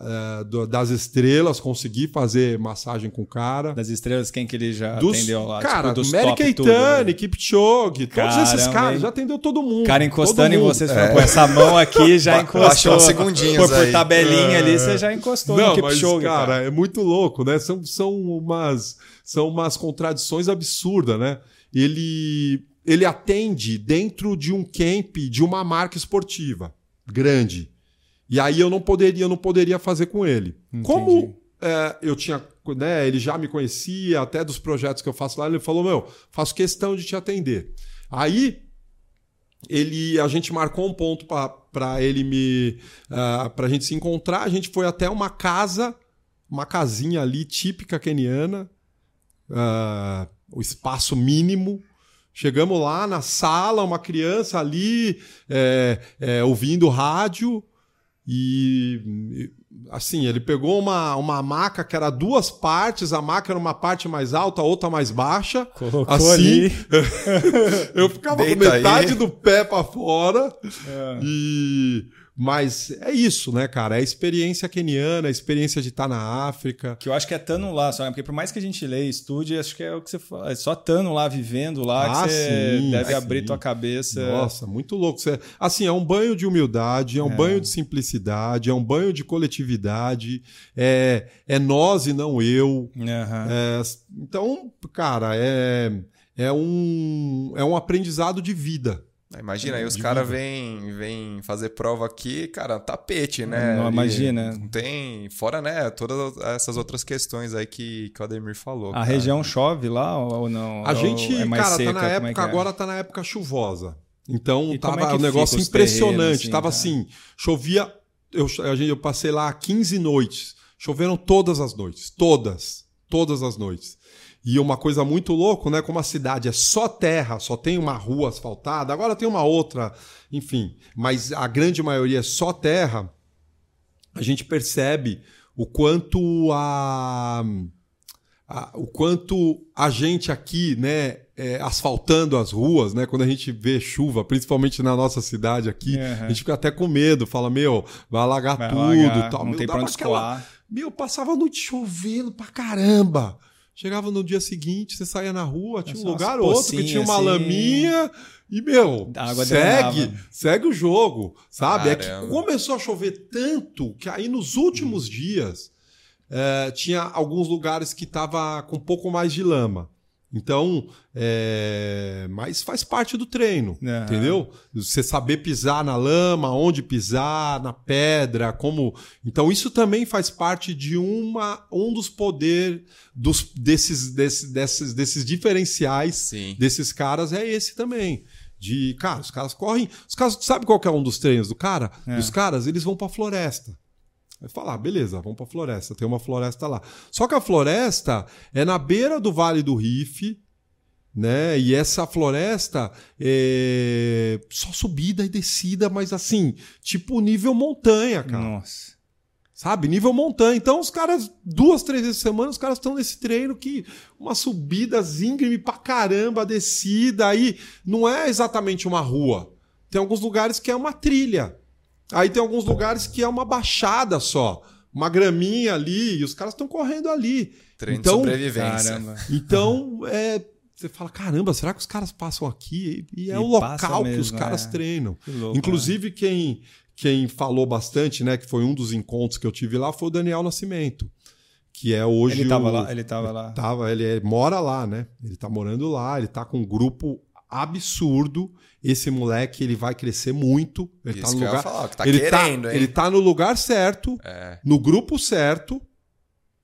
eh, do- das estrelas, consegui fazer massagem com o cara. Das estrelas, quem que ele já Dos, atendeu lá? cara, tipo, dos Mary Keitane, né? Kipchoge, todos esses caras, já atendeu todo mundo. cara encostando em você, falou, pô, essa mão aqui já encostou. uns segundinhos Por, por tabelinha É. ali, você já encostou Não, no mas, Kipchoge, cara, cara. é muito louco, né? São, são, umas, são umas contradições absurdas, né? Ele, ele atende dentro de um camp de uma marca esportiva grande. E aí eu não poderia, eu não poderia fazer com ele. Entendi. Como é, eu tinha, né, ele já me conhecia, até dos projetos que eu faço lá, ele falou: Meu, faço questão de te atender. Aí ele, a gente marcou um ponto para ele me. Uh, pra gente se encontrar. A gente foi até uma casa, uma casinha ali típica keniana, uh, o espaço mínimo. Chegamos lá na sala, uma criança ali é, é, ouvindo rádio e assim, ele pegou uma, uma maca que era duas partes, a maca era uma parte mais alta, a outra mais baixa. Colocou assim, ali. eu ficava Deita com metade aí. do pé para fora. É. E mas é isso, né, cara? É a experiência keniana, a experiência de estar na África. Que eu acho que é estando lá, só, né? porque por mais que a gente leia e estude, acho que é o que você fala. É só estando lá, vivendo lá, Ah, que você sim, deve sim. abrir tua cabeça. Nossa, muito louco. Você- Assim, é um banho de humildade, é um É. banho de simplicidade, é um banho de coletividade, é, é nós e não eu. Aham. É, então, cara, é, é, um, é um aprendizado de vida. Imagina, aí os caras vêm vêm fazer prova aqui, cara, tapete, né? Não, imagina. Não tem. Fora, né? Todas essas outras questões aí que, que o Ademir falou. A cara. região chove lá ou não? A Ou gente, é mais cara, seca? tá na é época, que é? agora tá na época chuvosa. Então E tava é um negócio impressionante. terrenos, assim, tava cara? assim, chovia. Eu, a gente- eu passei lá 15 noites. Choveram todas as noites. Todas. Todas as noites. E uma coisa muito louca, né? Como a cidade é só terra, só tem uma rua asfaltada, agora tem uma outra, enfim. Mas a grande maioria é só terra. A gente percebe o quanto a a- o quanto a gente aqui, né, é, asfaltando as ruas, né, quando a gente vê chuva, principalmente na nossa cidade aqui, Aham. a gente fica até com medo, fala, meu, vai alagar Vai tudo, alagar, tal. não Meu, tem pra onde aquela-. Meu, passava a noite chovendo pra caramba. Chegava no dia seguinte, você saía na rua, tinha um lugar ou outro que tinha uma assim. laminha e, meu, segue, drenava. segue o jogo, sabe? É que Caramba. começou a chover tanto que aí nos últimos Hum. dias é, tinha alguns lugares que tava com um pouco mais de lama. Então, é, mas faz parte do treino, Aham. entendeu? Você saber pisar na lama, onde pisar, na pedra, como. Então, isso também faz parte de uma, um dos poderes dos, desses, desses, desses, desses diferenciais Sim. desses caras é esse também. De, cara, os caras correm. Os caras, sabe qual que é um dos treinos do cara? É. Dos caras, eles vão pra floresta. Vai falar, beleza, vamos pra floresta. Tem uma floresta lá. Só que a floresta é na beira do Vale do Rife, né? E essa floresta é só subida e descida, mas assim, tipo nível montanha, cara. Nossa. Sabe? Nível montanha. Então, os caras, duas, três vezes por semana, os caras estão nesse treino que uma subida íngreme pra caramba, descida. Aí não é exatamente uma rua. Tem alguns lugares que é uma trilha. Aí tem alguns lugares que é uma baixada só. Uma graminha ali, e os caras estão correndo ali. Treino Então, de sobrevivência. Caramba. Então, é. Você fala, caramba, será que os caras passam aqui? E é E o local que os mesmo, caras é. treinam. Que louco? Inclusive, quem, quem falou bastante, né, que foi um dos encontros que eu tive lá, foi o Daniel Nascimento. Que é hoje. Ele tava o- lá, ele tava lá. Tava, ele é- mora lá, né? Ele tá morando lá, ele tá com um grupo absurdo. Esse moleque, ele vai crescer muito. Ele Isso tá no lugar. falar, que tá ele, querendo, tá, hein? ele tá no lugar certo, É. no grupo certo.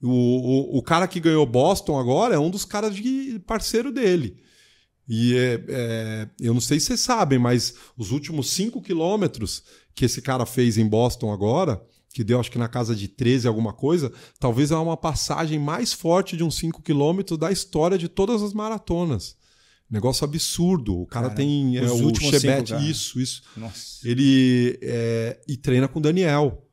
O, o, o cara que ganhou Boston agora é um dos caras de parceiro dele. E é, é, eu não sei se vocês sabem, mas os últimos 5 quilômetros que esse cara fez em Boston agora, que deu acho que na casa de 13 alguma coisa, talvez é uma passagem mais forte de uns 5 quilômetros da história de todas as maratonas. Negócio absurdo. O cara Cara, tem é, o Chebet, isso, isso. Nossa. Ele é, e treina com o Daniel.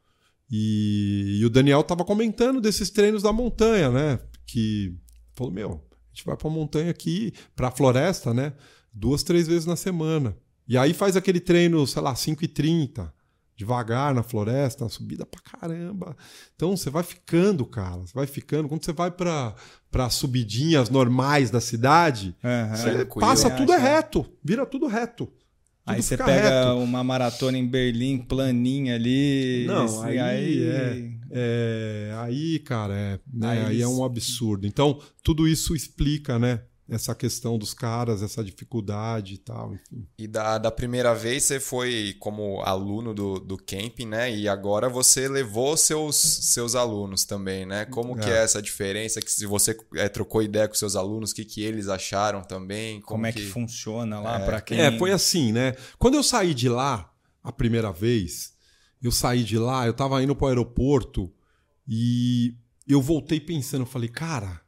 E, e o Daniel tava comentando desses treinos da montanha, né? Que falou: Meu, a gente vai pra montanha aqui, pra floresta, né? Duas, três vezes na semana. E aí faz aquele treino, sei lá, 5 e 30 devagar na floresta, subida pra caramba. Então você vai ficando, cara, você vai ficando. Quando você vai pra para subidinhas normais da cidade, Aham. você passa tudo é acha? reto, vira tudo reto. Tudo Aí você pega reto. uma maratona em Berlim, planinha ali. Não, esse- aí é- É, aí, cara, é, né, Aí aí, é um absurdo. Então, tudo isso explica, né? Essa questão dos caras, essa dificuldade e tal. Enfim. E da, da primeira vez você foi como aluno do, do camping, né? E agora você levou seus, seus alunos também, né? Como é. que é essa diferença? Que se você é, trocou ideia com seus alunos, o que, que eles acharam também? Como, como é que... que... funciona lá é. para quem... É, foi assim, né? Quando eu saí de lá, a primeira vez, eu saí de lá, eu tava indo pro aeroporto e eu voltei pensando, eu falei, cara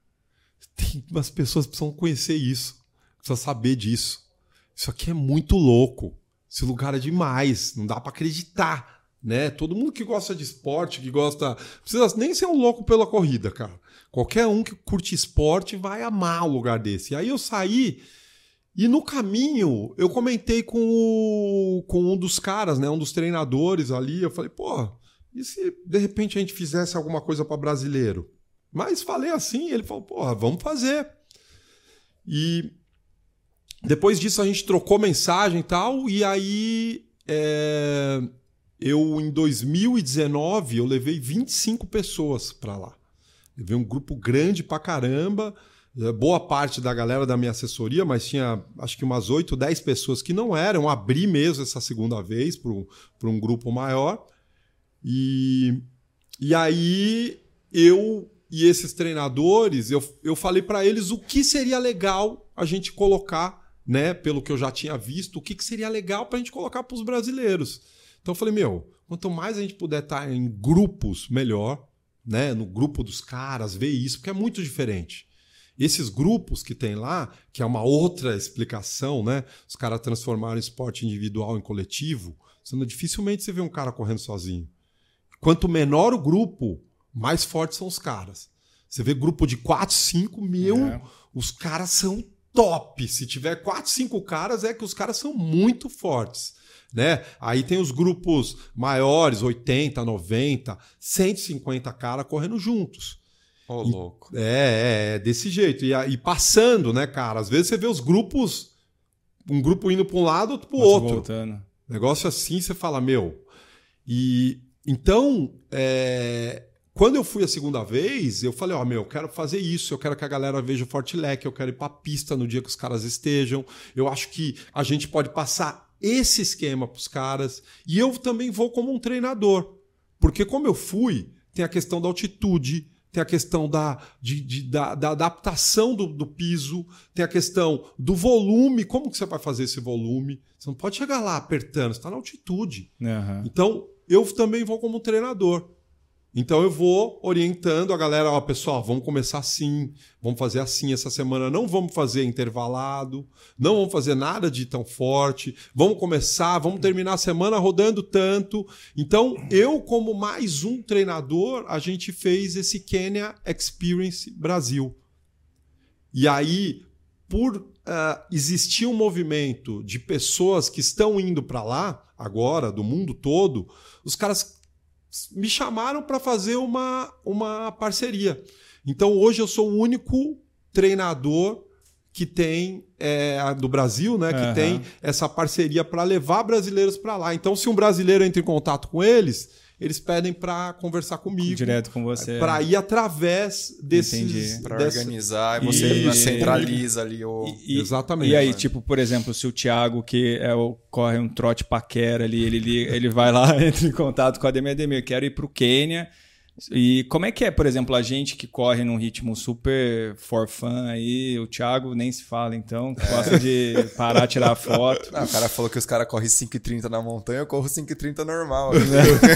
tem umas pessoas precisam conhecer isso, precisam saber disso. Isso aqui é muito louco. Esse lugar é demais, não dá para acreditar, né? Todo mundo que gosta de esporte, que gosta, precisa nem ser um louco pela corrida, cara. Qualquer um que curte esporte vai amar um lugar desse. E aí eu saí e no caminho eu comentei com, o, com um dos caras, né, um dos treinadores ali, eu falei, pô, e se de repente a gente fizesse alguma coisa para brasileiro? Mas falei assim, ele falou, porra, vamos fazer. E depois disso a gente trocou mensagem e tal, e aí é, eu em 2019 eu levei 25 pessoas para lá. Levei um grupo grande pra caramba, é, boa parte da galera da minha assessoria, mas tinha acho que umas 8, 10 pessoas que não eram, abri mesmo essa segunda vez para um grupo maior. E, e aí eu e esses treinadores, eu, eu falei para eles o que seria legal a gente colocar, né? Pelo que eu já tinha visto, o que, que seria legal para a gente colocar para os brasileiros. Então eu falei, meu, quanto mais a gente puder estar tá em grupos, melhor, né? No grupo dos caras, ver isso, porque é muito diferente. Esses grupos que tem lá, que é uma outra explicação, né? Os caras transformaram esporte individual em coletivo, sendo dificilmente você vê um cara correndo sozinho. Quanto menor o grupo, mais fortes são os caras. Você vê grupo de 4, 5, meu, é. os caras são top. Se tiver 4, 5 caras, é que os caras são muito fortes. Né? Aí tem os grupos maiores, 80, 90, 150 caras correndo juntos. Ô, oh, louco. É, é, é, desse jeito. E, e, passando, né, cara? Às vezes você vê os grupos, um grupo indo para um lado, outro para o outro. Voltando. Negócio assim, você fala, meu. E então, é, quando eu fui a segunda vez, eu falei, ó, oh, meu, eu quero fazer isso, eu quero que a galera veja o Fortilec, eu quero ir pra pista no dia que os caras estejam. Eu acho que a gente pode passar esse esquema pros caras. E eu também vou como um treinador. Porque como eu fui, tem a questão da altitude, tem a questão da, de, de, da, da, adaptação do, do, piso, tem a questão do volume, como que você vai fazer esse volume? Você não pode chegar lá apertando, você está na altitude. Uhum. Então, eu também vou como treinador. Então eu vou orientando a galera, ó, pessoal, vamos começar assim, vamos fazer assim essa semana, não vamos fazer intervalado, não vamos fazer nada de tão forte, vamos começar, vamos terminar a semana rodando tanto. Então, eu como mais um treinador, a gente fez esse Kenya Experience Brasil. E aí, por uh, existir um movimento de pessoas que estão indo para lá agora, do mundo todo, os caras me chamaram para fazer uma, uma parceria. Então hoje eu sou o único treinador que tem é, do Brasil, né, que uhum. tem essa parceria para levar brasileiros para lá. Então se um brasileiro entra em contato com eles, eles pedem para conversar comigo. Direto com você. Para ir através desses. Para organizar e você e... centraliza ali o. E, Exatamente. E aí, tipo, por exemplo, se o Thiago, que é o, corre um trote paquera ali, ele, ele vai lá, entra em contato com a Ademir Ademir, quero ir para o Quênia e como é que é, por exemplo, a gente que corre num ritmo super for fun aí, o Thiago nem se fala então, que gosta de parar, tirar foto. Não, o cara falou que os caras correm 5,30 na montanha, eu corro 5,30 normal.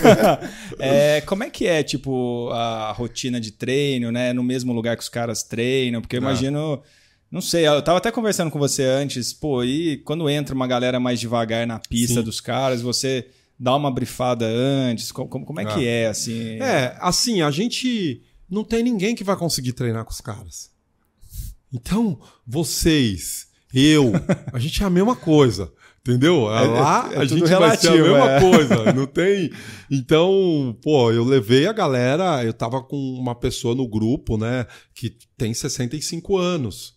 é, como é que é, tipo, a rotina de treino, né? No mesmo lugar que os caras treinam? Porque eu ah. imagino... Não sei, eu tava até conversando com você antes, pô, e quando entra uma galera mais devagar na pista Sim. dos caras, você dar uma brifada antes? Como, como é ah. que é, assim? É, assim, a gente não tem ninguém que vai conseguir treinar com os caras. Então, vocês, eu, a gente é a mesma coisa. Entendeu? É, Lá é, é a gente relativo, vai ser a mesma é. coisa. Não tem. Então, pô, eu levei a galera. Eu tava com uma pessoa no grupo, né? Que tem 65 anos.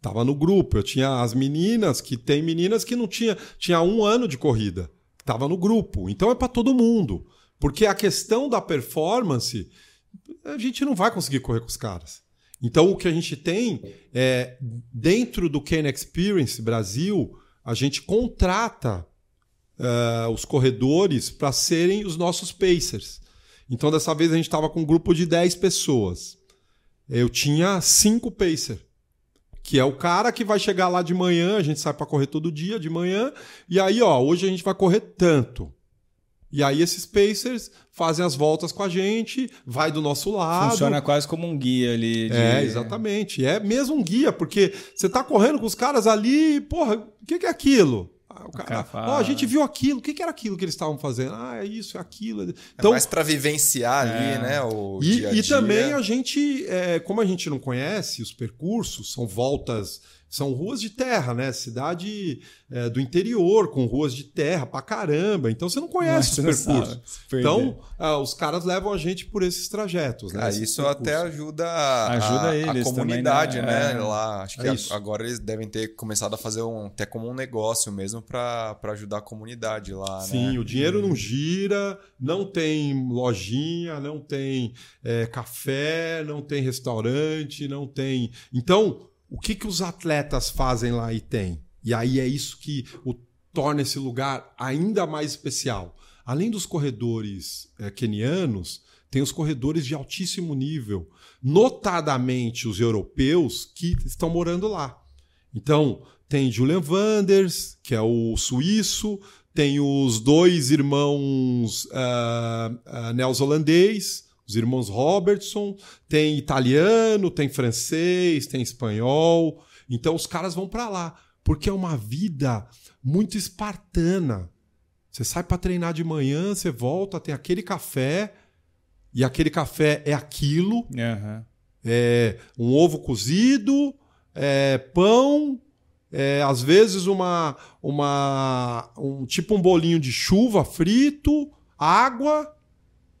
Tava no grupo. Eu tinha as meninas, que tem meninas que não tinha. Tinha um ano de corrida. Estava no grupo. Então é para todo mundo. Porque a questão da performance, a gente não vai conseguir correr com os caras. Então, o que a gente tem é, dentro do Kane Experience Brasil, a gente contrata uh, os corredores para serem os nossos pacers. Então, dessa vez, a gente estava com um grupo de 10 pessoas. Eu tinha cinco pacer, que é o cara que vai chegar lá de manhã, a gente sai para correr todo dia de manhã, e aí, ó, hoje a gente vai correr tanto. E aí esses Pacers fazem as voltas com a gente, vai do nosso lado. Funciona quase como um guia ali. De... É, exatamente. É mesmo um guia, porque você tá correndo com os caras ali, porra, o que, que é aquilo? Ah, o cara, ó, oh, a gente viu aquilo, o que, que era aquilo que eles estavam fazendo? Ah, é isso, é aquilo. É então, é mais para vivenciar ali, é. né? O e, dia -dia. e também a gente, é, como a gente não conhece os percursos, são voltas são ruas de terra, né? Cidade é, do interior, com ruas de terra pra caramba. Então você não conhece Nossa, os percursos. Então, ah, os caras levam a gente por esses trajetos, né? Ah, isso até ajuda a, ajuda eles a comunidade, também, né? né? É. Lá, acho que é agora eles devem ter começado a fazer um, até como um negócio mesmo para ajudar a comunidade lá, Sim, né? o dinheiro não gira, não tem lojinha, não tem é, café, não tem restaurante, não tem. Então, o que, que os atletas fazem lá e tem? E aí é isso que o torna esse lugar ainda mais especial. Além dos corredores é, kenianos, tem os corredores de altíssimo nível, notadamente os europeus que estão morando lá. Então, tem Julian Vanders, que é o suíço, tem os dois irmãos uh, uh, neozelandês, os irmãos Robertson, tem italiano, tem francês, tem espanhol. Então os caras vão para lá, porque é uma vida muito espartana. Você sai para treinar de manhã, você volta, tem aquele café, e aquele café é aquilo. Uhum. É um ovo cozido, é pão, é, às vezes uma, uma um tipo um bolinho de chuva frito, água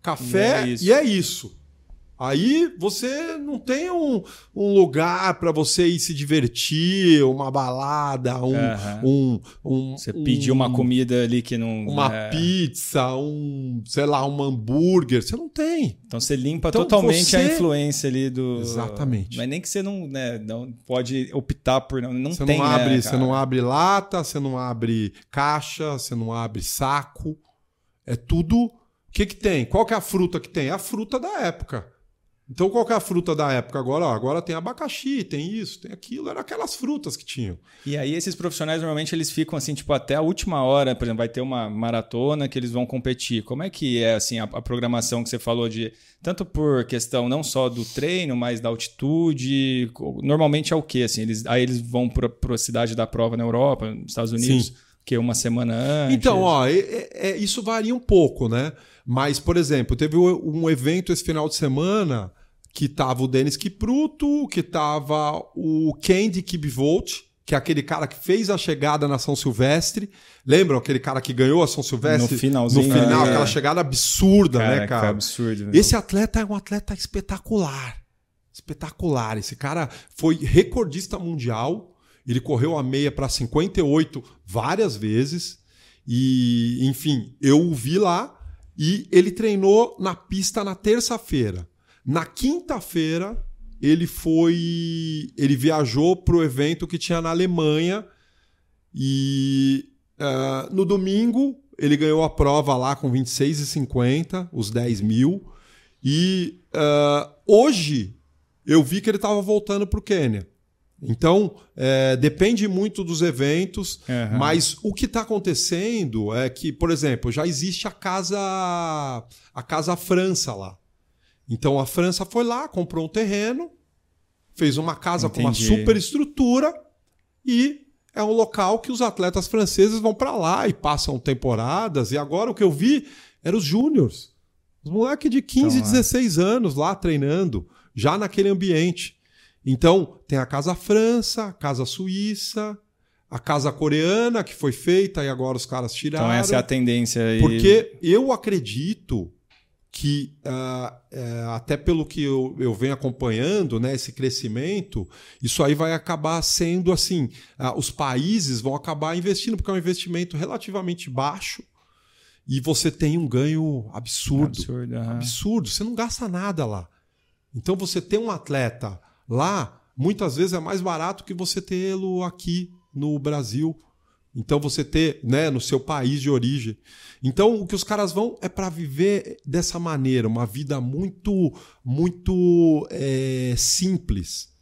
café e é isso. E é isso. Aí você não tem um, um lugar para você ir se divertir, uma balada, um. um, um você um, pedir uma comida ali que não. Uma é... pizza, um, sei lá, um hambúrguer. Você não tem. Então você limpa então totalmente você... a influência ali do. Exatamente. Mas nem que você não, né, não pode optar por. Não, não você tem. Não abre, né, você não abre lata, você não abre caixa, você não abre saco. É tudo que, que tem? Qual que é a fruta que tem? É a fruta da época. Então, qual que é a fruta da época agora? Ó, agora tem abacaxi, tem isso, tem aquilo. Eram aquelas frutas que tinham. E aí, esses profissionais, normalmente, eles ficam assim, tipo, até a última hora. Por exemplo, vai ter uma maratona que eles vão competir. Como é que é, assim, a, a programação que você falou de... Tanto por questão não só do treino, mas da altitude. Normalmente é o quê? Assim, eles, aí eles vão para a cidade da prova na Europa, nos Estados Unidos, Sim. que uma semana antes. Então, ó, é, é, isso varia um pouco, né? Mas, por exemplo, teve um evento esse final de semana que tava o Denis Kipruto, que tava o Candy Kibvolt, que é aquele cara que fez a chegada na São Silvestre. Lembram aquele cara que ganhou a São Silvestre? No finalzinho. No final, é. aquela chegada absurda, cara, né, cara? Absurdo. Mesmo. Esse atleta é um atleta espetacular. Espetacular. Esse cara foi recordista mundial. Ele correu a meia para 58 várias vezes. E, enfim, eu o vi lá e ele treinou na pista na terça-feira. Na quinta-feira, ele foi. Ele viajou para o evento que tinha na Alemanha. E uh, no domingo, ele ganhou a prova lá com 26,50, os 10 mil. E uh, hoje, eu vi que ele estava voltando para o Quênia. Então, é, depende muito dos eventos, uhum. mas o que está acontecendo é que, por exemplo, já existe a casa a casa França lá. Então a França foi lá, comprou um terreno, fez uma casa Entendi. com uma super estrutura e é um local que os atletas franceses vão para lá e passam temporadas. E agora o que eu vi eram os júniores. Os moleques de 15, então, 16 é. anos lá treinando, já naquele ambiente. Então, tem a Casa França, a Casa Suíça, a Casa Coreana, que foi feita e agora os caras tiraram. Então, essa é a tendência aí. Porque eu acredito que, uh, uh, até pelo que eu, eu venho acompanhando, né, esse crescimento, isso aí vai acabar sendo assim: uh, os países vão acabar investindo, porque é um investimento relativamente baixo e você tem um ganho absurdo. Absurdo, uhum. absurdo. Você não gasta nada lá. Então, você tem um atleta Lá, muitas vezes é mais barato que você tê-lo aqui no Brasil. Então você ter, né, no seu país de origem. Então o que os caras vão é para viver dessa maneira, uma vida muito, muito é, simples.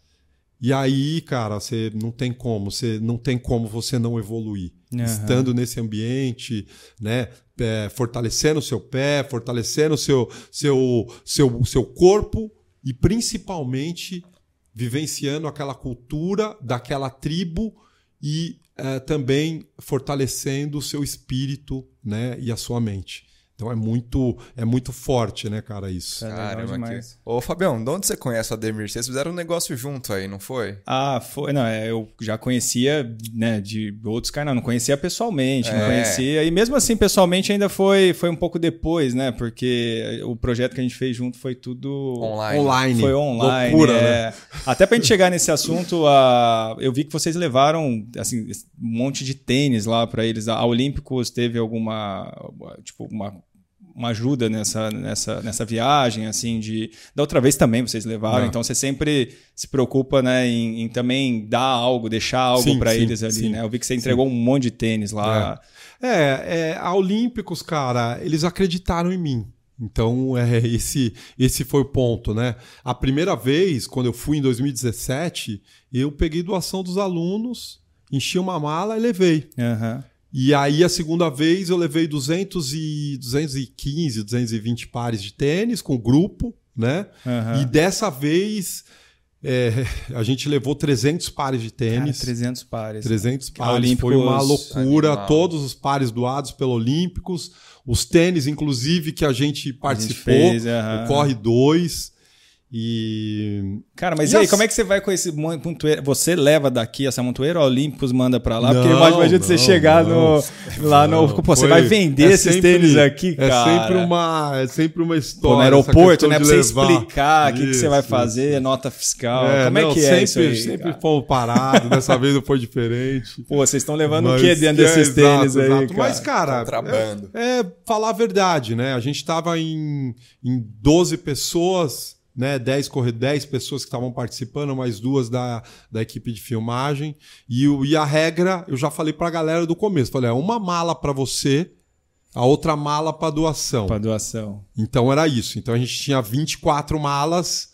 E aí, cara, você não tem como, você não tem como você não evoluir. Aham. Estando nesse ambiente, né, é, fortalecendo o seu pé, fortalecendo o seu, seu, seu, seu corpo e principalmente vivenciando aquela cultura daquela tribo e eh, também fortalecendo o seu espírito né, e a sua mente. Então é muito, é muito forte, né, cara, isso. É Caramba, que... Ô, Fabião, de onde você conhece o Ademir? Vocês fizeram um negócio junto aí, não foi? Ah, foi. Não, é, eu já conhecia, né, de outros caras, não, não conhecia pessoalmente, não É. conhecia. E mesmo assim, pessoalmente ainda foi, foi um pouco depois, né? Porque o projeto que a gente fez junto foi tudo. Online. Online. Foi online. Loucura, é. né? Até pra gente chegar nesse assunto, a... eu vi que vocês levaram assim, um monte de tênis lá pra eles. A Olímpicos teve alguma. Tipo, uma. Uma ajuda nessa, nessa, nessa viagem, assim, de. Da outra vez também vocês levaram, Não. então você sempre se preocupa, né, em, em também dar algo, deixar algo Sim, sim, eles ali, sim. né? Eu vi que você entregou um monte de tênis lá. É, é, a Olímpicos, cara, eles acreditaram em mim. Então, é, esse, esse foi o ponto, né? A primeira vez, quando eu fui em 2017, eu peguei doação dos alunos, enchi uma mala e levei. Aham. E aí, a segunda vez, eu levei 200 e, 215, 220 pares de tênis com o grupo, né? Aham. E dessa vez, é, a gente levou 300 pares de Cara, tênis. 300 pares. 300 A pares. Olímpicos Foi uma loucura. animal. Todos os pares doados pelo Olímpicos. Os tênis, inclusive, que a gente participou. fez, aham. o Corre 2. E. Cara, mas E e aí, as- como é que você vai com esse mon- montoeira? Você leva daqui essa montoeira Olímpicos manda pra lá? Porque Não, imagino você não, chegar não. no, lá no. Pô, você foi- vai vender é esses sempre- tênis aqui, é cara. Sempre uma, é sempre uma Pô, história. no essa aeroporto, né? Pra você levar. explicar o que, que você vai fazer, isso. nota fiscal. como é que é sempre, isso aí? Sempre cara? fomos parados. Dessa vez não foi diferente. Pô, vocês estão levando o Mas- que dentro é, desses exato, tênis aí, exato. cara? Mas, cara. É, é falar a verdade, né? A gente estava em, em 12 pessoas, né? 10, corre- 10 pessoas que estavam participando, mais duas da, da equipe de filmagem. E, o- e a regra, eu já falei pra galera do começo: falei, é uma mala para você, a outra mala para doação. Pra doação. Então era isso. Então a gente tinha 24 malas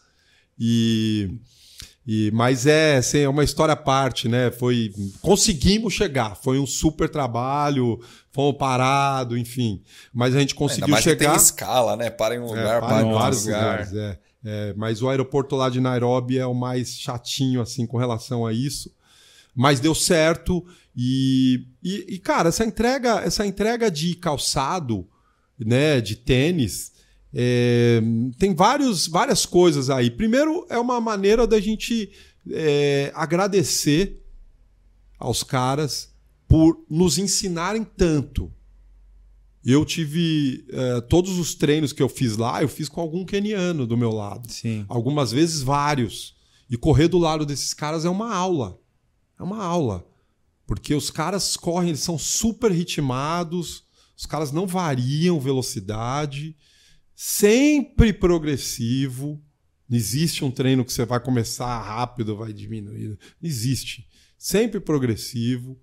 e. e mas é, assim, é uma história à parte, né? Foi. Conseguimos chegar. Foi um super trabalho, fomos parados, enfim. Mas a gente conseguiu que chegar. tem escala, né? Para em um É, lugar, para para em outro vários lugar. lugares. É, É, mas o aeroporto lá de Nairobi é o mais chatinho, assim, com relação a isso. Mas deu certo. E, e, e, cara, essa entrega, essa entrega de calçado, né, de tênis, é, tem vários, várias coisas aí. Primeiro, é uma maneira da gente é, agradecer aos caras por nos ensinarem tanto. Eu tive eh, todos os treinos que eu fiz lá, eu fiz com algum keniano do meu lado. Sim. Algumas vezes vários. E correr do lado desses caras é uma aula. É uma aula. Porque os caras correm, eles são super ritmados, os caras não variam velocidade, sempre progressivo. Não existe um treino que você vai começar rápido, vai diminuir. Não existe. Sempre progressivo.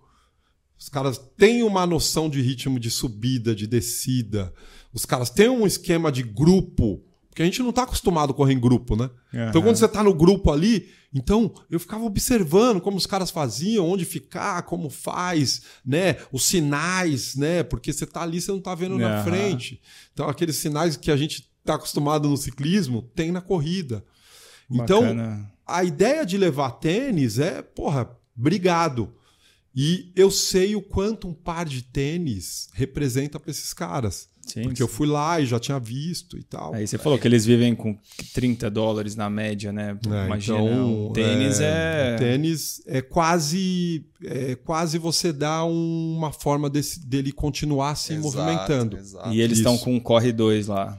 Os caras têm uma noção de ritmo de subida, de descida. Os caras têm um esquema de grupo, porque a gente não está acostumado a correr em grupo, né? Então, quando você está no grupo ali, então eu ficava observando como os caras faziam, onde ficar, como faz, né? Os sinais, né? Porque você está ali, você não está vendo na Aham. frente. Então, aqueles sinais que a gente está acostumado no ciclismo, tem na corrida. Então, Bacana. a ideia de levar tênis é, porra, obrigado. E eu sei o quanto um par de tênis representa para esses caras. Sim, Porque eu fui lá e já tinha visto e tal. Aí você falou que eles vivem com 30 dólares na média, né? É, Imagina, então, um tênis é... o Tênis é quase, é quase você dá uma forma desse- dele continuar se Exato, movimentando. exato. E eles estão com um Corre 2 lá.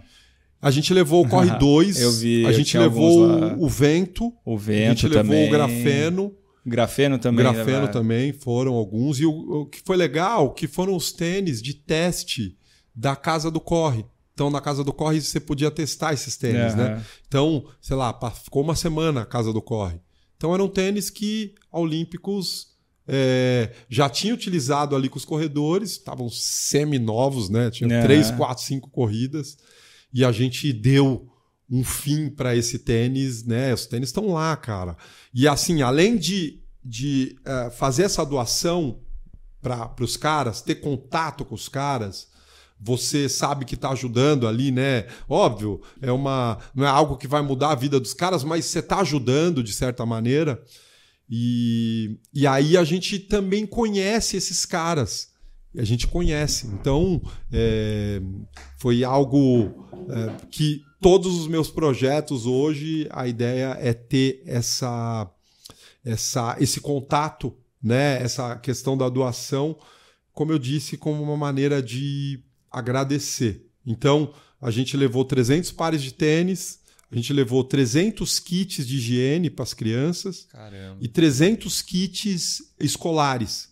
A gente levou o Corre 2, Eu vi, a gente levou o vento, O a vento gente também. levou o grafeno, Grafeno também. grafeno levaram. também foram alguns. E o, o que foi legal, que foram os tênis de teste da casa do Corre. Então, na Casa do Corre, você podia testar esses tênis, uhum. né? Então, sei lá, ficou uma semana a Casa do Corre. Então, eram tênis que a Olímpicos é, já tinha utilizado ali com os corredores, estavam semi-novos, né? Tinham uhum. três, quatro, cinco corridas. E a gente deu um fim para esse tênis, né? Os tênis estão lá, cara. E assim, além de, de uh, fazer essa doação para os caras, ter contato com os caras, você sabe que está ajudando ali, né? Óbvio, é uma não é algo que vai mudar a vida dos caras, mas você está ajudando de certa maneira. E, e aí a gente também conhece esses caras. A gente conhece. Então, é, foi algo é, que todos os meus projetos hoje, a ideia é ter essa, essa, esse contato, né? essa questão da doação, como eu disse, como uma maneira de agradecer. Então, a gente levou 300 pares de tênis, a gente levou 300 kits de higiene para as crianças Caramba. e 300 kits escolares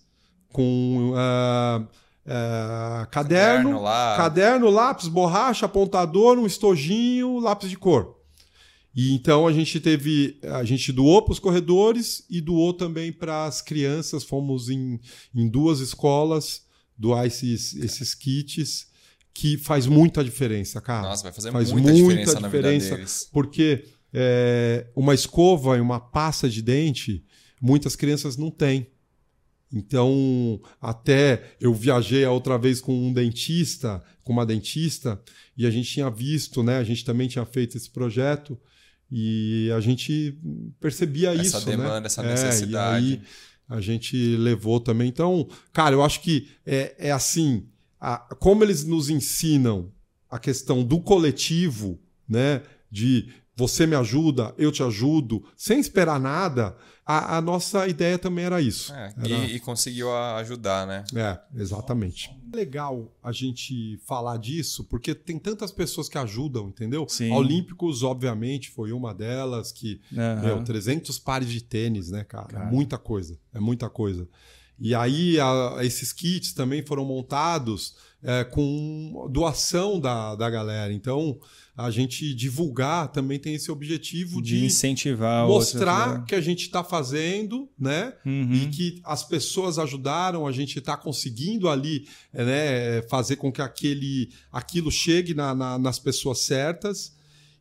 com uh, uh, caderno, caderno, caderno, lápis, borracha, apontador, um estojinho, lápis de cor. E então a gente teve, a gente doou para os corredores e doou também para as crianças. Fomos em, em duas escolas doar esses, esses kits que faz muita diferença, cara. Nossa, vai fazer faz muita, muita diferença, diferença, na vida deles. Porque é, uma escova e uma pasta de dente, muitas crianças não têm. Então, até eu viajei a outra vez com um dentista, com uma dentista, e a gente tinha visto, né? A gente também tinha feito esse projeto e a gente percebia essa isso, essa né? demanda, essa necessidade. É, e aí a gente levou também. Então, cara, eu acho que é, é assim a, como eles nos ensinam a questão do coletivo, né? De você me ajuda, eu te ajudo, sem esperar nada, a, a nossa ideia também era isso. É, era... E, e, conseguiu ajudar, né? É, exatamente. É legal a gente falar disso, porque tem tantas pessoas que ajudam, entendeu? Sim. Olímpicos, obviamente, foi uma delas que, uhum. meu, 300 pares de tênis, né, cara? cara? Muita coisa, é muita coisa. E aí a, esses kits também foram montados é, com doação da, da galera. Então, a gente divulgar também tem esse objetivo de, de incentivar mostrar que a gente está fazendo, né? Uhum. E que as pessoas ajudaram, a gente está conseguindo ali né, fazer com que aquele, aquilo chegue na, na, nas pessoas certas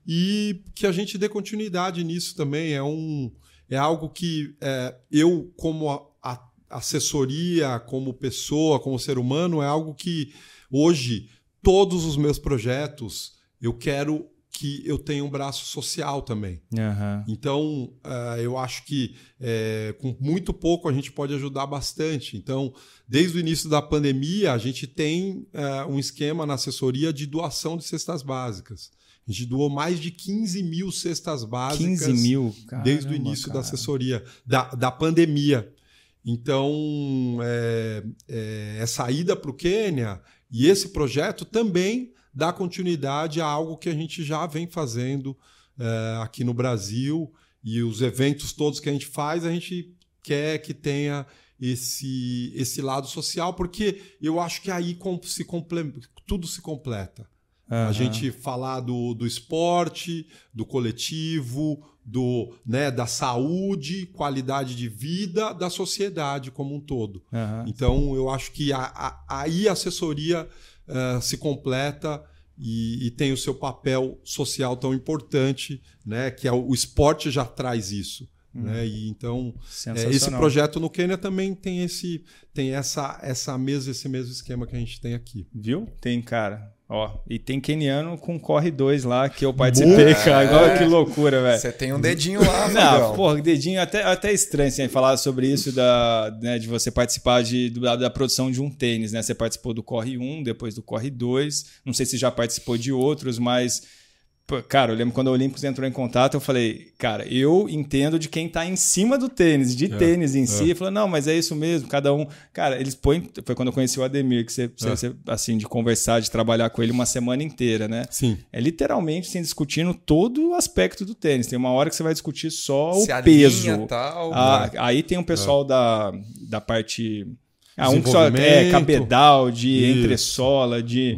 e que a gente dê continuidade nisso também. É, um, é algo que é, eu, como a, a assessoria como pessoa, como ser humano, é algo que hoje todos os meus projetos eu quero que eu tenha um braço social também. Uhum. Então, uh, eu acho que é, com muito pouco a gente pode ajudar bastante. Então, desde o início da pandemia, a gente tem uh, um esquema na assessoria de doação de cestas básicas. A gente doou mais de 15 mil cestas básicas 15 mil? Caramba, desde o início cara. da assessoria, da, da pandemia. Então, é, é, essa ida para o Quênia e esse projeto também dá continuidade a algo que a gente já vem fazendo é, aqui no Brasil e os eventos todos que a gente faz, a gente quer que tenha esse, esse lado social, porque eu acho que aí se tudo se completa. Uhum. A gente falar do, do esporte, do coletivo, do, né, da saúde, qualidade de vida da sociedade como um todo. Uhum. Então, eu acho que a, a, aí a assessoria uh, se completa e, e, tem o seu papel social tão importante, né, que é o, o esporte já traz isso. Hum. Né? E então é, esse projeto no Quênia também tem esse tem essa essa mesmo esse mesmo esquema que a gente tem aqui. Viu? Tem cara. Ó, e tem keniano com Corre 2 lá que eu participei, Boa, cara. Agora que loucura, velho. Você tem um dedinho lá, Não, porra, dedinho até, até estranho assim, falar sobre isso da, né, de você participar de, da, da, produção de um tênis, né? Você participou do Corre 1, depois do Corre 2. Não sei se já participou de outros, mas Cara, eu lembro quando o Olímpicos entrou em contato, eu falei, cara, eu entendo de quem tá em cima do tênis, de é, tênis em é. si. Ele falou, não, mas é isso mesmo, cada um. Cara, eles põem. Foi quando eu conheci o Ademir, que você, é. você, assim, de conversar, de trabalhar com ele uma semana inteira, né? Sim. É literalmente assim, discutindo todo o aspecto do tênis. Tem uma hora que você vai discutir só Se o peso. Tal, ah, né? Aí tem um pessoal é. da, da parte. Ah, um que só é cabedal, de entressola, de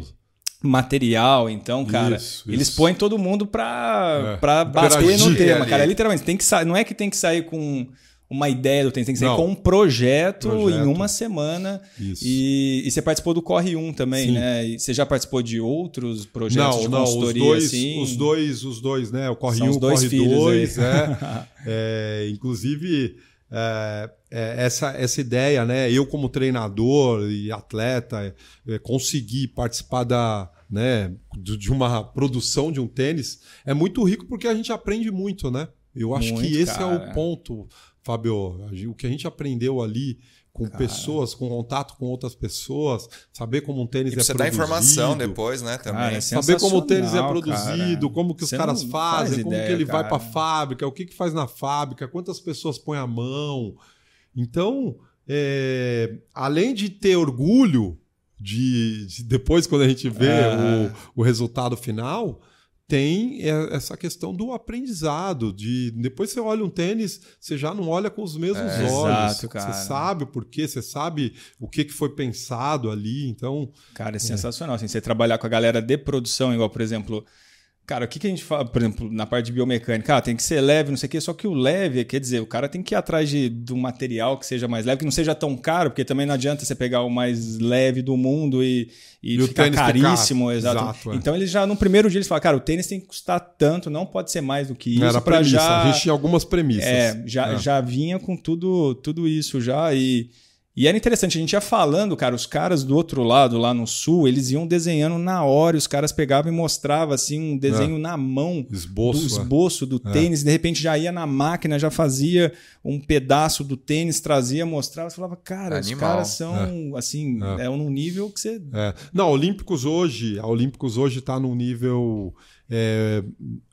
material. Então, cara, Isso, eles isso. põem todo mundo pra, É. pra bater no tema, ali. cara. Literalmente, tem que não é que tem que sair com uma ideia do tênis, tem que sair Não. com um projeto, Projeto. em uma semana. Isso. E, e você participou do Corre 1 também, Sim. né? E você já participou de outros projetos Não, de não, os consultoria dois, assim? os dois, os dois, né? O Corre São 1, os o dois Corre filhos 2, aí. é. É, inclusive, é, é, essa, essa ideia, né? Eu, como treinador e atleta, é, conseguir participar da, né, do- de uma produção de um tênis é muito rico porque a gente aprende muito, né? Eu acho Muito, que esse é cara. o ponto, Fábio. O que a gente aprendeu ali com Cara. pessoas, com contato com outras pessoas, saber como um tênis E é pra você produzido. informação depois, né? Também. Cara, é Saber como o tênis é produzido, cara. como que os Você caras fazem, faz como ideia, que ele vai cara. para a fábrica, o que, que faz na fábrica, quantas pessoas põem a mão. Então, é, além de ter orgulho de, de depois quando a gente vê o, o resultado final, tem é, essa questão do aprendizado, de depois você olha um tênis, você já não olha com os mesmos É, olhos, exato, cara. você sabe o porquê, você sabe o que, que foi pensado ali, então Cara, é sensacional. Assim, você trabalhar com a galera de produção, igual, por exemplo. Cara, o que, que a gente fala, por exemplo, na parte de biomecânica? Ah, tem que ser leve, não sei o quê, só que o leve, quer dizer, o cara tem que ir atrás de, de um material que seja mais leve, que não seja tão caro, porque também não adianta você pegar o mais leve do mundo e, e, E ficar caríssimo. Exato. Exato, é. Então eles já, no primeiro dia, eles falam, cara, o tênis tem que custar tanto, não pode ser mais do que isso. era premissa, já... a gente tinha algumas premissas. É, já, É. já vinha com tudo, tudo isso já. E, e era interessante, a gente ia falando, cara, os caras do outro lado, lá no sul, eles iam desenhando na hora, e os caras pegavam e mostravam assim um desenho na mão. Esboço, do é. esboço do tênis, de repente já ia na máquina, já fazia um pedaço do tênis, trazia, mostrava, você falava, cara, os Animal. caras são assim, É. é. um nível que você. É. Não, a Olímpicos hoje, a Olímpicos hoje está num nível. é,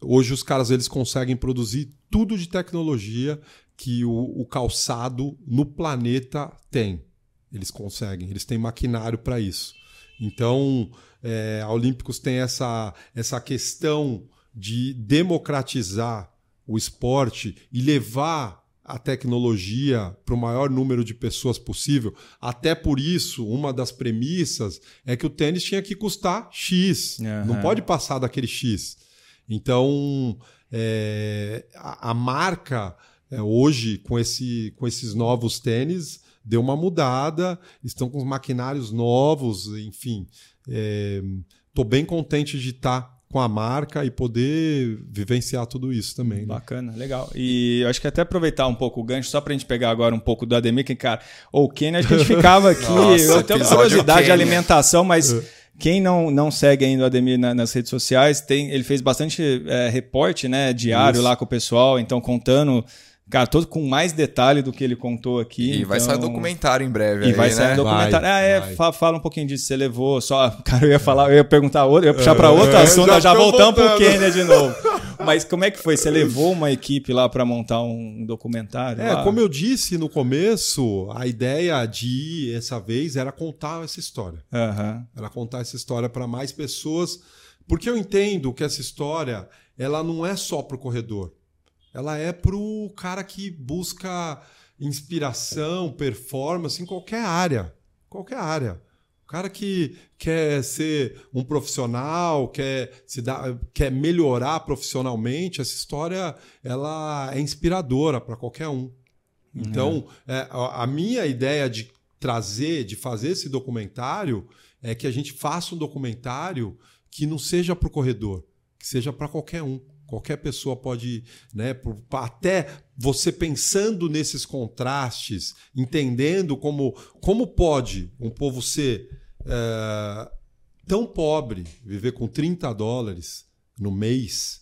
hoje os caras eles conseguem produzir tudo de tecnologia que o, o calçado no planeta tem. Eles conseguem, eles têm maquinário para isso. Então, é, a Olímpicos tem essa, essa questão de democratizar o esporte e levar a tecnologia para o maior número de pessoas possível. Até por isso, uma das premissas é que o tênis tinha que custar X. Aham. Não pode passar daquele X. Então, é, a, a marca é, hoje, com, esse, com esses novos tênis, deu uma mudada, estão com os maquinários novos, enfim. Estou bem contente de estar com a marca e poder vivenciar tudo isso também. né? Bacana, legal. E eu acho que até aproveitar um pouco o gancho, só pra gente pegar agora um pouco do Ademir, que, cara, ou o Kenny, acho que a gente ficava aqui. Nossa, eu tenho curiosidade de alimentação, mas quem não, não segue ainda o Ademir na- nas redes sociais, tem, ele fez bastante é, reporte né, diário Isso. lá com o pessoal, então contando. Cara, todo com mais detalhe do que ele contou aqui. E vai sair então- documentário em breve e aí, vai sair um né? documentário. Vai, ah, é, vai. fala um pouquinho disso. Você levou só. Cara, eu ia falar, eu ia perguntar outro, eu ia puxar para outro É, assunto, já já voltamos pro voltando. Quênia de novo. Mas como é que foi? Você levou uma equipe lá para montar um documentário? É, lá? como eu disse no começo, a ideia de ir essa vez era contar essa história. Aham. Era contar essa história para mais pessoas, porque eu entendo que essa história ela não é só para o corredor. Ela é para o cara que busca inspiração, performance em qualquer área. Qualquer área. O cara que quer ser um profissional, quer se dar, quer melhorar profissionalmente, essa história ela é inspiradora para qualquer um. Então, é, a a minha ideia de trazer, de fazer esse documentário, é que a gente faça um documentário que não seja para o corredor, que seja para qualquer um. Qualquer pessoa pode, né, até você pensando nesses contrastes, entendendo como, como pode um povo ser eh, tão pobre, viver com 30 dólares no mês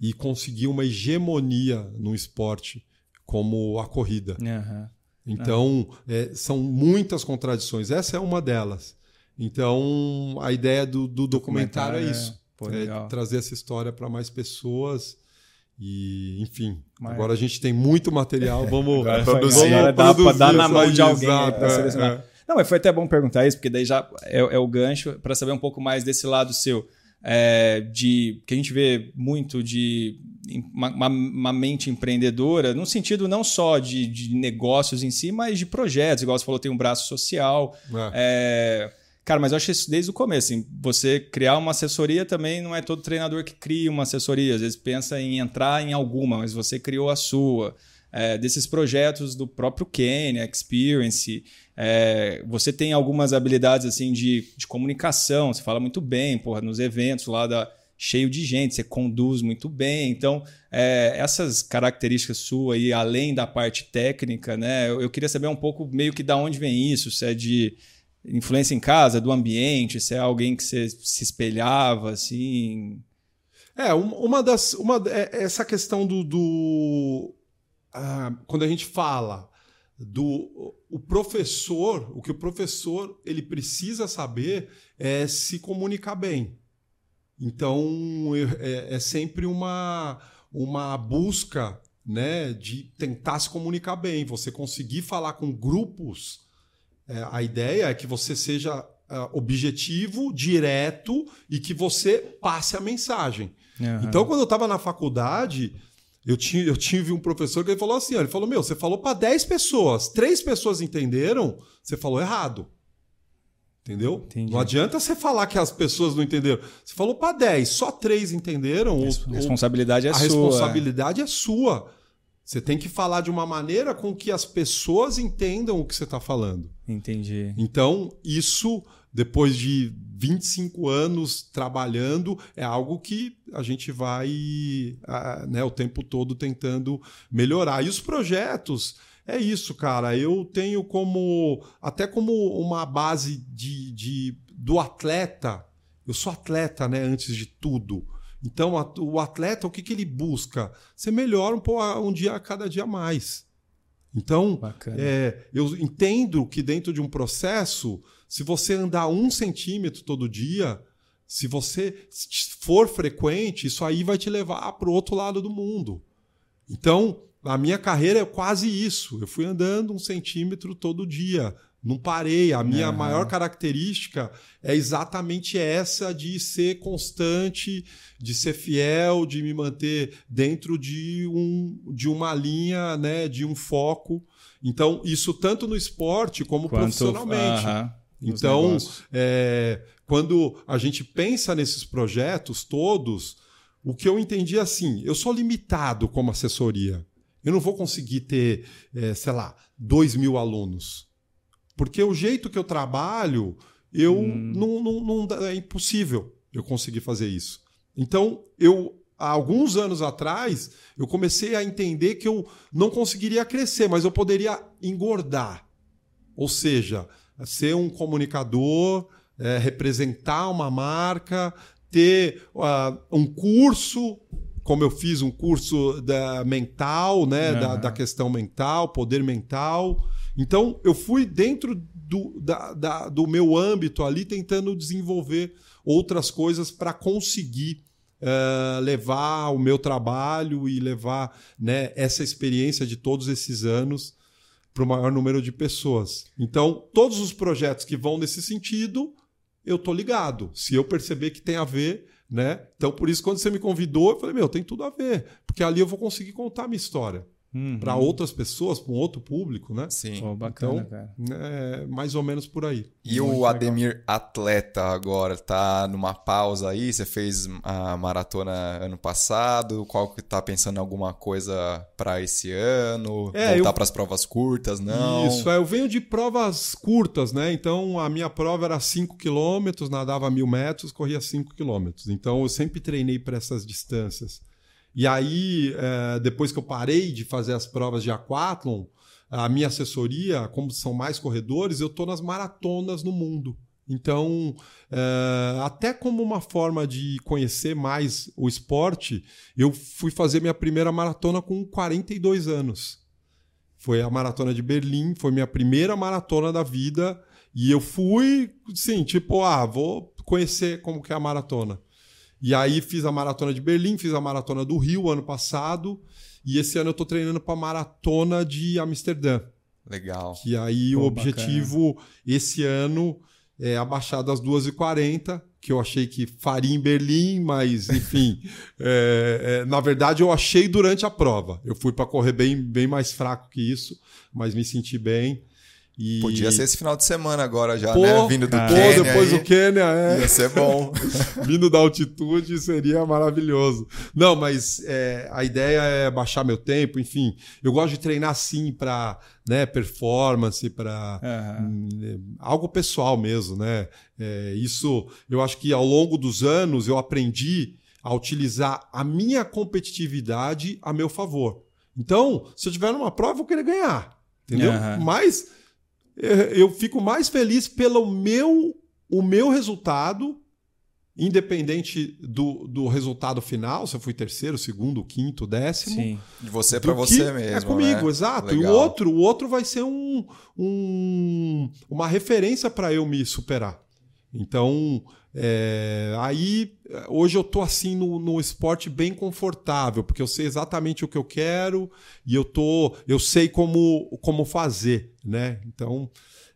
e conseguir uma hegemonia no esporte como a corrida. Aham. Então, é, são muitas contradições. Essa é uma delas. Então, a ideia do, do documentário, Documentário é é- isso. Pô, é trazer essa história para mais pessoas. E, enfim, Mas- agora a gente tem muito material. Vamos, Agora foi- agora dá produzir dar na mão de alguém pra é, selecionar. é. Não, mas foi até bom perguntar isso, porque daí já é, é o gancho para saber um pouco mais desse lado seu. é, de que a gente vê muito de uma, uma- uma mente empreendedora, no sentido não só de, de negócios em si, mas de projetos. Igual você falou, tem um braço social. É. Cara, mas eu acho isso desde o começo. Assim, você criar uma assessoria também não é todo treinador que cria uma assessoria. Às vezes pensa em entrar em alguma, mas você criou a sua. É, desses projetos do próprio Kenya, Experience, é, você tem algumas habilidades assim de, de comunicação, você fala muito bem, porra, nos eventos lá da, cheio de gente, você conduz muito bem. Então, é, essas características suas aí, além da parte técnica, né? Eu, eu, queria saber um pouco meio que da onde vem isso, se é de influência em casa, do ambiente, se é alguém que você se espelhava, assim. É, uma das. Uma, é, essa questão do. do ah, quando a gente fala do o professor, o que o professor ele precisa saber é se comunicar bem. Então é, é sempre uma, uma busca né, de tentar se comunicar bem, você conseguir falar com grupos. É, a ideia é que você seja uh, objetivo, direto e que você passe a mensagem. Uhum. Então, quando eu estava na faculdade, eu, tinha, eu tive um professor que ele falou assim: ele falou, meu, você falou para 10 pessoas, três pessoas entenderam, você falou errado. Entendeu? Entendi. Não adianta você falar que as pessoas não entenderam. Você falou para 10, só três entenderam. A responsabilidade é a sua. A responsabilidade é sua. Você tem que falar de uma maneira com que as pessoas entendam o que você está falando. Entendi. Então, isso, depois de 25 anos trabalhando, é algo que a gente vai né, o tempo todo tentando melhorar. E os projetos é isso, cara. Eu tenho como. Até como uma base de, de do atleta. Eu sou atleta, né? Antes de tudo. Então, o atleta, o que, que ele busca? Ser melhor um, um dia a cada dia mais. Então, é, eu entendo que dentro de um processo, se você andar um centímetro todo dia, se você for frequente, isso aí vai te levar para o outro lado do mundo. Então, a minha carreira é quase isso. Eu fui andando um centímetro todo dia. Não parei. A minha uhum. maior característica é exatamente essa de ser constante, de ser fiel, de me manter dentro de, um, de uma linha, né, de um foco. Então, isso tanto no esporte como Quanto, profissionalmente. Uhum. Então, é, quando a gente pensa nesses projetos todos, o que eu entendi é assim: eu sou limitado como assessoria. Eu não vou conseguir ter, é, sei lá, dois mil alunos. Porque o jeito que eu trabalho, eu hum. não, não, não, é impossível eu conseguir fazer isso. Então, eu há alguns anos atrás, eu comecei a entender que eu não conseguiria crescer, mas eu poderia engordar. Ou seja, ser um comunicador, é, representar uma marca, ter uh, um curso como eu fiz um curso da mental, né, uhum. da, da, questão mental, poder mental. Então, eu fui dentro do, da, da, do meu âmbito ali tentando desenvolver outras coisas para conseguir uh, levar o meu trabalho e levar né, essa experiência de todos esses anos para o maior número de pessoas. Então, todos os projetos que vão nesse sentido, eu tô ligado. Se eu perceber que tem a ver, né? Então, por isso, quando você me convidou, eu falei, meu, tem tudo a ver, porque ali eu vou conseguir contar a minha história. Uhum. Para outras pessoas, para um outro público, né? Sim. Oh, bacana, então, cara. É mais ou menos por aí. E Muito o Ademir legal. atleta agora tá numa pausa aí? Você fez a maratona ano passado? Qual que tá pensando em alguma coisa para esse ano? É, Voltar eu... para as provas curtas, não? Isso, é, eu venho de provas curtas, né? Então a minha prova era 5 km, nadava mil metros, corria 5 km. Então eu sempre treinei para essas distâncias. E aí, é, depois que eu parei de fazer as provas de aquatlon, a minha assessoria, como são mais corredores, eu estou nas maratonas no mundo. Então, é, até como uma forma de conhecer mais o esporte, eu fui fazer minha primeira maratona com 42 anos. Foi a maratona de Berlim, foi minha primeira maratona da vida. E eu fui, sim, tipo, ah, vou conhecer como que é a maratona. E aí fiz a maratona de Berlim, fiz a maratona do Rio ano passado. E esse ano eu tô treinando para maratona de Amsterdã. Legal. Que aí Pô, o objetivo bacana. esse ano é abaixar das 2h40, que eu achei que faria em Berlim, mas enfim. é, é, na verdade, eu achei durante a prova. Eu fui para correr bem, bem mais fraco que isso, mas me senti bem. E... Podia ser esse final de semana agora já, Pô, né? Vindo do Quênia. depois aí, do Quênia, é. Ia ser bom. Vindo da altitude seria maravilhoso. Não, mas é, a ideia é baixar meu tempo, enfim. Eu gosto de treinar sim para né, performance, para Aham. algo pessoal mesmo, né? É, isso, eu acho que ao longo dos anos eu aprendi a utilizar a minha competitividade a meu favor. Então, se eu tiver numa prova, eu vou querer ganhar, entendeu? Aham. Mas eu fico mais feliz pelo meu, o meu resultado, independente do, do resultado final, se eu fui terceiro, segundo, quinto, décimo. Sim. De você que você mesmo. É comigo, né? exato. E o Legal. outro, o outro vai ser um, um- uma referência para eu me superar. Então, é, aí hoje eu tô assim no, no esporte bem confortável, porque eu sei exatamente o que eu quero e eu tô, eu sei como, como fazer, né? Então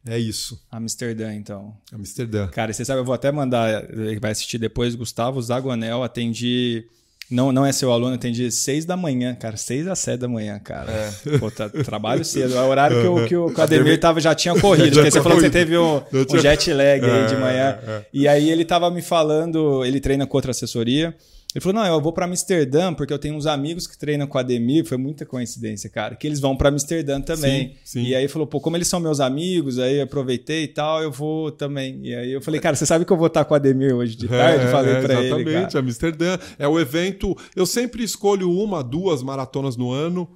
é isso. Amsterdã, então. Amsterdã. Cara, você sabe, eu vou até mandar, ele vai assistir depois, Gustavo Zagonel, atendi. Não, não é seu aluno, atendi seis da manhã, cara. Seis a sete da manhã, cara. É. Pô, tá- trabalho cedo. É o horário que, o- que o Ademir tava, já tinha corrido. Porque você falou que você teve um, um jet lag aí de É, manhã. é, é. E aí ele tava me falando, ele treina com outra assessoria. Ele falou: não, eu vou pra Amsterdã, porque eu tenho uns amigos que treinam com o Ademir. Foi muita coincidência, cara. Que eles vão pra Amsterdã também. Sim, sim. E aí falou: pô, como eles são meus amigos, aí aproveitei e tal, eu vou também. E aí eu falei: cara, você sabe que eu vou estar com o Ademir hoje de tarde? É, falei é, pra ele. Exatamente. Amsterdã. É o evento. Eu sempre escolho uma, duas maratonas no ano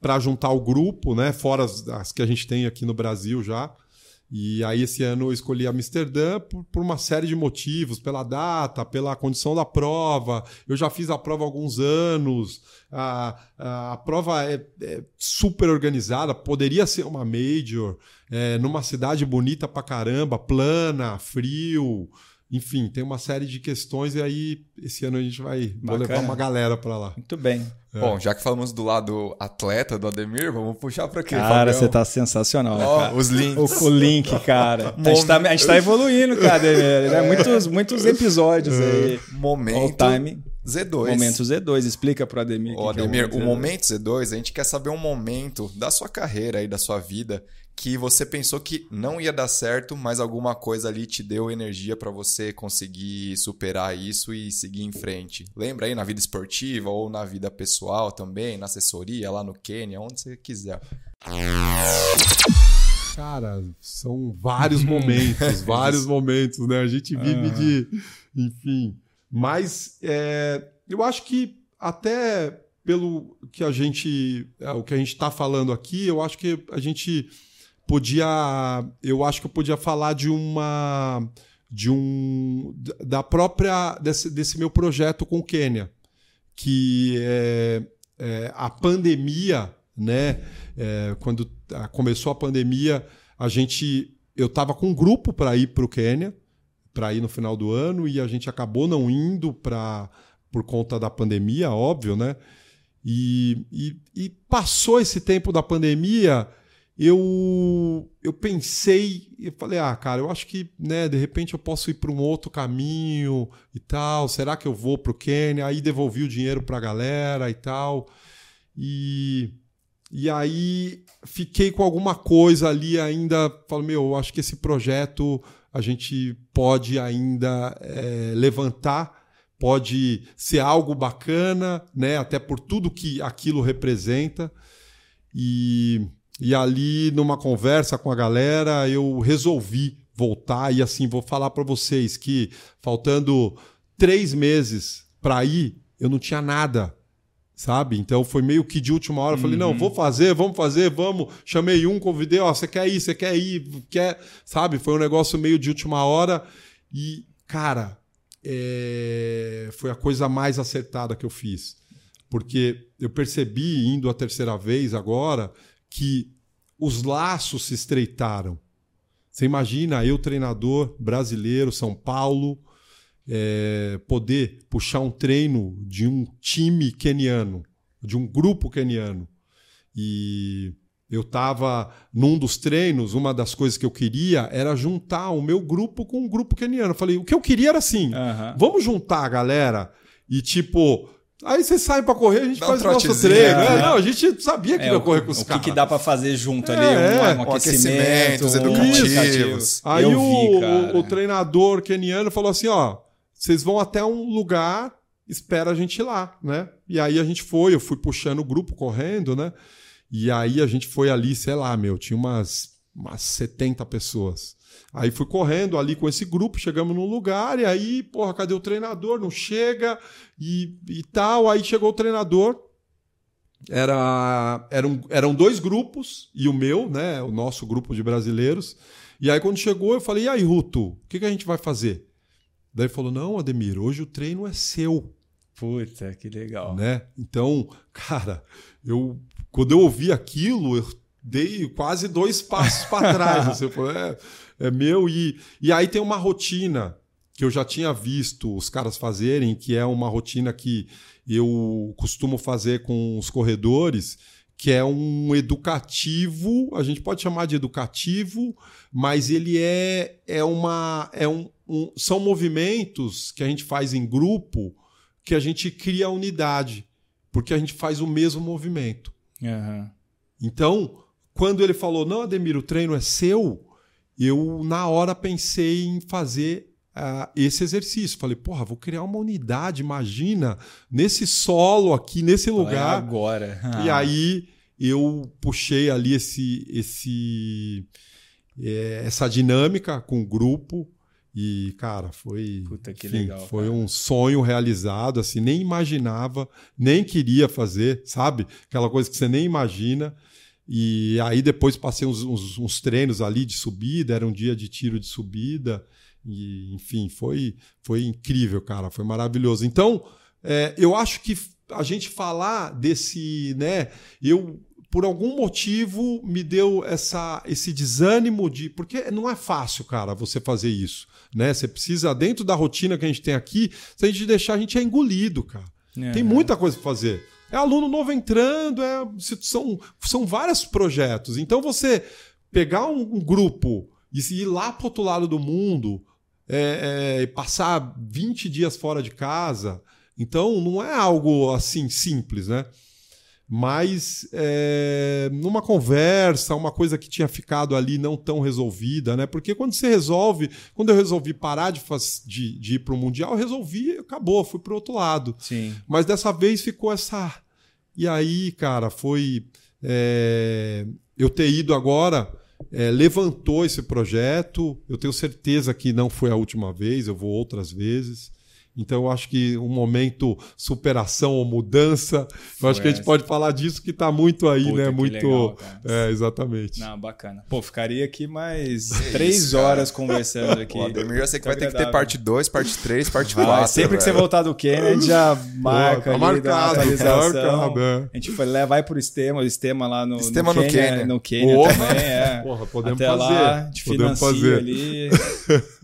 para juntar o grupo, né? Fora as, as que a gente tem aqui no Brasil já. E aí, esse ano eu escolhi Amsterdã por, por uma série de motivos, pela data, pela condição da prova. Eu já fiz a prova há alguns anos. A, a, a prova é, é super organizada, poderia ser uma major, é, numa cidade bonita pra caramba, plana, frio. Enfim, tem uma série de questões e aí esse ano a gente vai vou Bacana. levar uma galera pra lá. Muito bem. Bom, já que falamos do lado atleta do Ademir, vamos puxar pra quê? Cara, Fabião? você tá sensacional, Ó, cara. os links. O, o link, cara. A gente, tá, a gente tá evoluindo, cara, Ademir. Né? Muitos, muitos episódios aí. All Momento time. Z2. Momento Z2. Explica pro Ademir. Ô, que é Ademir, o Z2. momento Z2, a gente quer saber um momento da sua carreira e da sua vida que você pensou que não ia dar certo, mas alguma coisa ali te deu energia pra você conseguir superar isso e seguir em frente. Lembra aí na vida esportiva ou na vida pessoal também, na assessoria, lá no Quênia, onde você quiser. Cara, são vários momentos, vários momentos, né? A gente vive de. Enfim. Mas é, eu acho que até pelo que a gente. é, o que a gente está falando aqui, eu acho que a gente podia. Eu acho que eu podia falar de uma. De um. Da própria. Desse, desse meu projeto com o Quênia. Que é, é, a pandemia, né? É, quando ah, começou a pandemia, a gente. Eu estava com um grupo para ir para o Quênia, para ir no final do ano, e a gente acabou não indo para por conta da pandemia, óbvio, né? E, e, e passou esse tempo da pandemia, eu, eu pensei, eu falei, ah, cara, eu acho que, né, de repente eu posso ir para um outro caminho e tal. Será que eu vou para o Quênia? Aí devolvi o dinheiro para a galera e tal. E, e aí fiquei com alguma coisa ali ainda. Falei, meu, eu acho que esse projeto a gente pode ainda é, levantar, pode ser algo bacana, né? Até por tudo que aquilo representa. E, e ali, numa conversa com a galera, eu resolvi voltar. E assim, vou falar para vocês que faltando três meses para ir, eu não tinha nada sabe? Então foi meio que de última hora. Eu Falei, não, vou fazer, vamos fazer, vamos. Chamei um, convidei, ó, você quer ir, você quer ir, quer, sabe? Foi um negócio meio de última hora e, cara, é, foi a coisa mais acertada que eu fiz. Porque eu percebi, indo a terceira vez agora, que os laços se estreitaram. Você imagina eu, treinador brasileiro, São Paulo, é, poder puxar um treino de um time queniano, de um grupo queniano. E eu estava num dos treinos, uma das coisas que eu queria era juntar o meu grupo com um grupo queniano. Eu falei, o que eu queria era assim: Aham. vamos juntar a galera e, tipo, Aí vocês saem pra correr, a gente Dá um faz o nosso treino. é. né? Não, a gente sabia que É, ia correr com os o que, caras. que dá pra fazer junto ali? É, um, aquecimento, aquecimento, os um educativos. Aí Eu o, vi, cara. o, o treinador keniano falou assim: ó, vocês vão até um lugar, espera a gente ir lá, né? E aí a gente foi, eu fui puxando o grupo correndo, né? E aí a gente foi ali, sei lá, meu, tinha umas, umas 70 pessoas. Aí fui correndo ali com esse grupo, chegamos num lugar, e aí, porra, cadê o treinador? Não chega e, e tal. Aí chegou o treinador, era, eram, eram dois grupos, e o meu, né? O nosso grupo de brasileiros. E aí, quando chegou, eu falei: e aí, Ruto, o que, que a gente vai fazer? Daí falou: não, Ademir, hoje o treino é seu. Puta, que legal. Né? Então, cara, eu quando eu ouvi aquilo, eu dei quase dois passos para trás. Você falou, é, é meu. E, e aí tem uma rotina que eu já tinha visto os caras fazerem, que é uma rotina que eu costumo fazer com os corredores, que é um educativo, a gente pode chamar de educativo, mas ele é, é uma. É um, um, são movimentos que a gente faz em grupo que a gente cria unidade, porque a gente faz o mesmo movimento. Aham. Então, quando ele falou, não, Ademir, o treino é seu, eu na hora pensei em fazer ah, esse exercício. Falei, porra, vou criar uma unidade, imagina, nesse solo aqui, nesse É lugar. agora. E Ah. aí eu puxei ali esse, esse, é, essa dinâmica com o grupo. E, cara, foi. Puta, que enfim, legal, Foi cara. um sonho realizado, assim, nem imaginava, nem queria fazer, sabe? Aquela coisa que você nem imagina. E aí depois passei uns, uns- uns treinos ali de subida, era um dia de tiro de subida. E, enfim, foi, foi incrível, cara. Foi maravilhoso. Então, é, eu acho que a gente falar desse, né? Eu, por algum motivo, me deu essa, esse desânimo de. Porque não é fácil, cara, você fazer isso. Né? Você precisa, dentro da rotina que a gente tem aqui, se a gente deixar, a gente é engolido, cara. Tem Aham. muita coisa para fazer. É aluno novo entrando, é, são, são vários projetos. Então, você pegar um, um grupo e ir lá para outro lado do mundo, é, é, e passar 20 dias fora de casa, então não é algo assim simples, né? Mas é, numa conversa, uma coisa que tinha ficado ali não tão resolvida, né? Porque quando você resolve, quando eu resolvi parar de, faz- de, de ir para o Mundial, eu resolvi, acabou, fui para o outro lado. Sim. Mas dessa vez ficou essa. E aí, cara, foi. é, Eu ter ido agora é, levantou esse projeto. Eu tenho certeza que não foi a última vez, eu vou outras vezes. Então, eu acho que um momento superação ou mudança, eu acho que a gente essa. pode falar disso que está muito aí, Puta, né? Muito. legal, é, exatamente. Não, bacana. Pô, ficaria aqui mais Que três isso, cara. horas conversando aqui. O Ademir, eu sei que Muito vai ter que ter agradável. parte 2, parte 3, parte Vai, 4. sempre que você voltar do Quênia, a gente já marca tá ali, marcado, tá marcado, é. A gente foi, lá, vai pro Estema, o Estema lá no, Estema no Quênia. No Quênia Porra. também, é. Porra, podemos Até fazer. lá, a gente Podemos fazer. ali,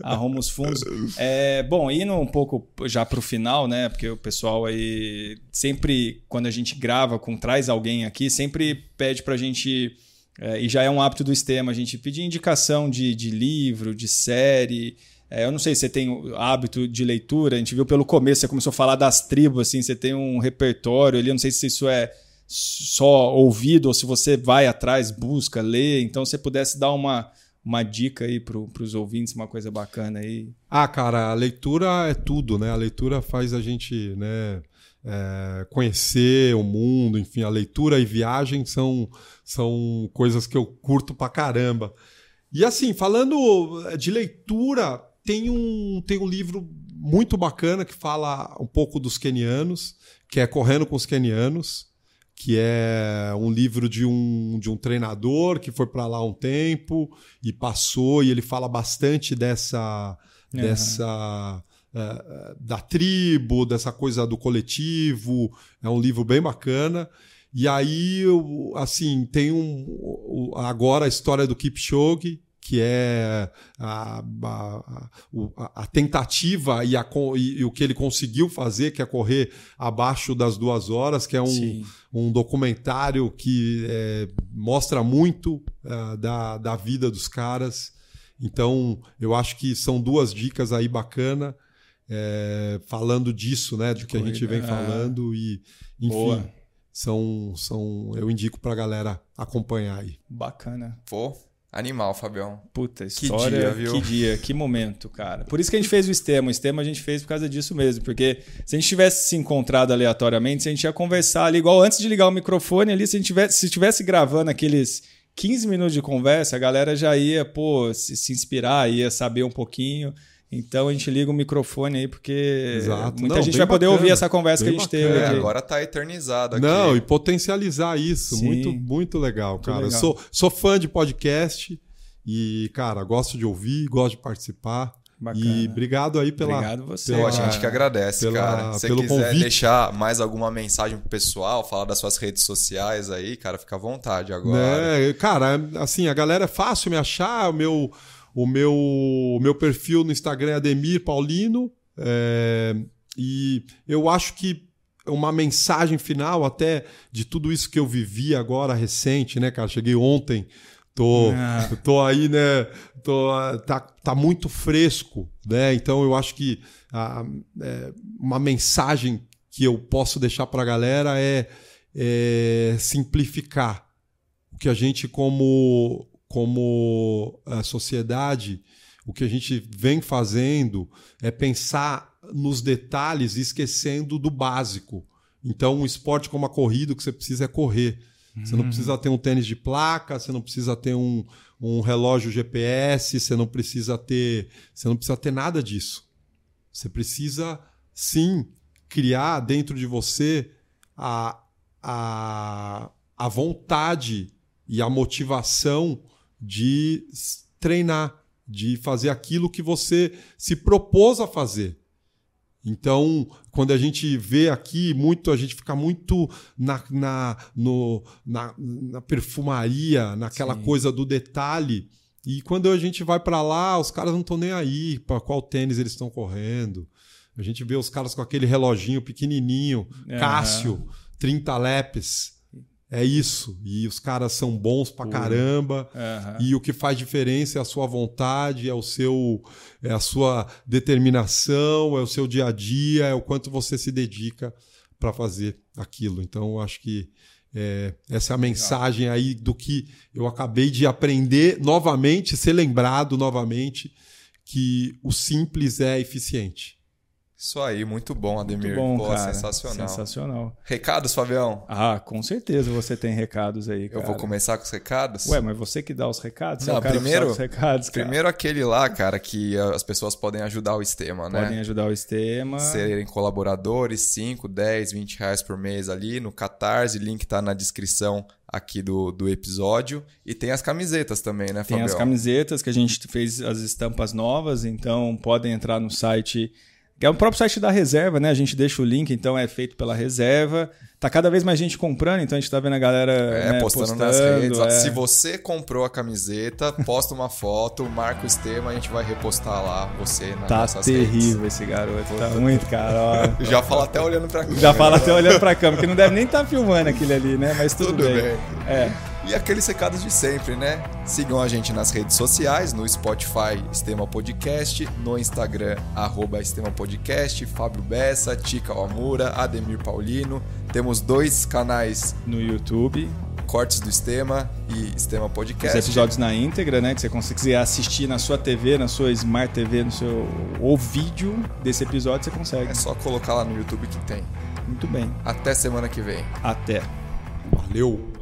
arruma os fundos. É, bom, indo um pouco já pro final, né? Porque o pessoal aí sempre, quando a gente grava com traz alguém aqui, sempre pede pra gente. é, e já é um hábito do Estema, a gente pedir indicação de, de livro, de série. É, eu não sei se você tem o hábito de leitura, a gente viu pelo começo, você começou a falar das tribos, assim, você tem um repertório ali, eu não sei se isso é só ouvido ou se você vai atrás, busca, lê. Então, se você pudesse dar uma, uma dica aí para os ouvintes, uma coisa bacana aí. Ah, cara, a leitura é tudo, né? A leitura faz a gente, né, é, conhecer o mundo, enfim, a leitura e viagem são, são coisas que eu curto pra caramba. E assim, falando de leitura, tem um, tem um livro muito bacana que fala um pouco dos quenianos, que é Correndo com os Quenianos, que é um livro de um, de um treinador que foi para lá um tempo e passou, e ele fala bastante dessa, Aham. dessa eh, da tribo, dessa coisa do coletivo. É um livro bem bacana. E aí, eu, assim, tem um, agora a história do Kipchoge, que é a, a, a- a tentativa e, a e- e o que ele conseguiu fazer, que é correr abaixo das duas horas, que é um, Sim. um documentário que é, mostra muito ah, da, da vida dos caras. Então, eu acho que são duas dicas aí bacana. é, falando disso, né? Do que a gente vem Corrida, falando e, enfim, Boa. são, são, eu indico pra galera acompanhar aí. Bacana. Pô, animal, Fabião. Puta, Que história. dia, viu? Que dia, que momento, cara. Por isso que a gente fez o Estema. O Estema a gente fez por causa disso mesmo. Porque se a gente tivesse se encontrado aleatoriamente, a gente ia conversar ali, igual antes de ligar o microfone ali, se a gente tivesse, se tivesse gravando aqueles 15 minutos de conversa, a galera já ia, pô, se, se inspirar, ia saber um pouquinho. Então a gente liga o microfone aí, porque Exato. muita Não, gente vai poder bacana, ouvir essa conversa que a gente bacana. teve É, agora tá eternizado aqui. Não, e potencializar isso. Sim. Muito, muito legal, cara. Eu legal. Sou, sou fã de podcast e, cara, gosto de ouvir, gosto de participar. Bacana. E obrigado aí pela. Obrigado você. Pô, a pela- gente que agradece, pela- cara. Se você pelo quiser convite. deixar mais alguma mensagem pro pessoal, falar das suas redes sociais aí, cara, fica à vontade agora. Né? Cara, assim, a galera é fácil me achar. O meu, o meu, o meu perfil no Instagram é Ademir Paulino. é, e eu acho que uma mensagem final até de tudo isso que eu vivi agora recente, né, cara? Cheguei ontem, tô, Ah. tô aí, né? Tô, tá, tá muito fresco, né? Então eu acho que ah, é, uma mensagem que eu posso deixar para a galera é, é simplificar o que a gente como como eh, sociedade o que a gente vem fazendo é pensar nos detalhes e esquecendo do básico. Então, um esporte como a corrida, o que você precisa é correr. Você não precisa ter um tênis de placa, você não precisa ter um, um relógio GPS, você não precisa ter, você não precisa ter nada disso. Você precisa sim criar dentro de você a, a, a vontade e a motivação de treinar, de fazer aquilo que você se propôs a fazer. Então, quando a gente vê aqui muito, a gente fica muito na, na, no, na, na perfumaria, naquela Sim. coisa do detalhe. E quando a gente vai para lá, os caras não estão nem aí para qual tênis eles estão correndo. A gente vê os caras com aquele reloginho pequenininho, Aham. Cássio, 30 lepes. É isso. E os caras são bons pra caramba. Aham. E o que faz diferença é a sua vontade, é o seu, é a sua determinação, é o seu dia a dia, é o quanto você se dedica para fazer aquilo. Então, eu acho que é, essa é a mensagem aí do que eu acabei de aprender novamente, ser lembrado novamente que o simples é eficiente. Isso aí, muito bom, Ademir. Muito bom, Pô, cara. sensacional. Sensacional. Recados, Fabião? Ah, com certeza você tem recados aí, cara. Eu vou começar com os recados? Ué, mas você que dá os recados? É Não, o cara primeiro- os recados, cara. Primeiro aquele lá, cara, que as pessoas podem ajudar o Estema, né? Podem ajudar o Estema. serem colaboradores, 5, 10, 20 reais por mês ali no Catarse, link tá na descrição aqui do, do episódio. E tem as camisetas também, né, Tem Fabião? as camisetas que a gente fez as estampas novas, então podem entrar no site, é o próprio site da reserva, né? A gente deixa o link, então é feito pela reserva. Tá cada vez mais gente comprando, então a gente tá vendo a galera É, né, postando, nas redes. é. Se você comprou a camiseta, posta uma foto, marca o Estema, a gente vai repostar lá você nas Tá nossas terrível esse garoto, tá muito, cara. Já fala até olhando pra cá. Já fala até olhando pra câmera, que não deve nem estar filmando aquele ali, né? Mas tudo, Tudo bem. É. E aqueles recados de sempre, né? Sigam a gente nas redes sociais, no Spotify, Estema Podcast, no Instagram, arroba Estema Podcast, Fábio Bessa, Tica Amura, Ademir Paulino. Temos dois canais, No YouTube, Cortes do Estema e Estema os Podcast. episódios na íntegra, né? Que você consegue assistir na sua TV, na sua Smart TV, no seu. ou vídeo desse episódio, você consegue. É só colocar lá no YouTube que tem. Muito bem. Até semana que vem. Até. Valeu!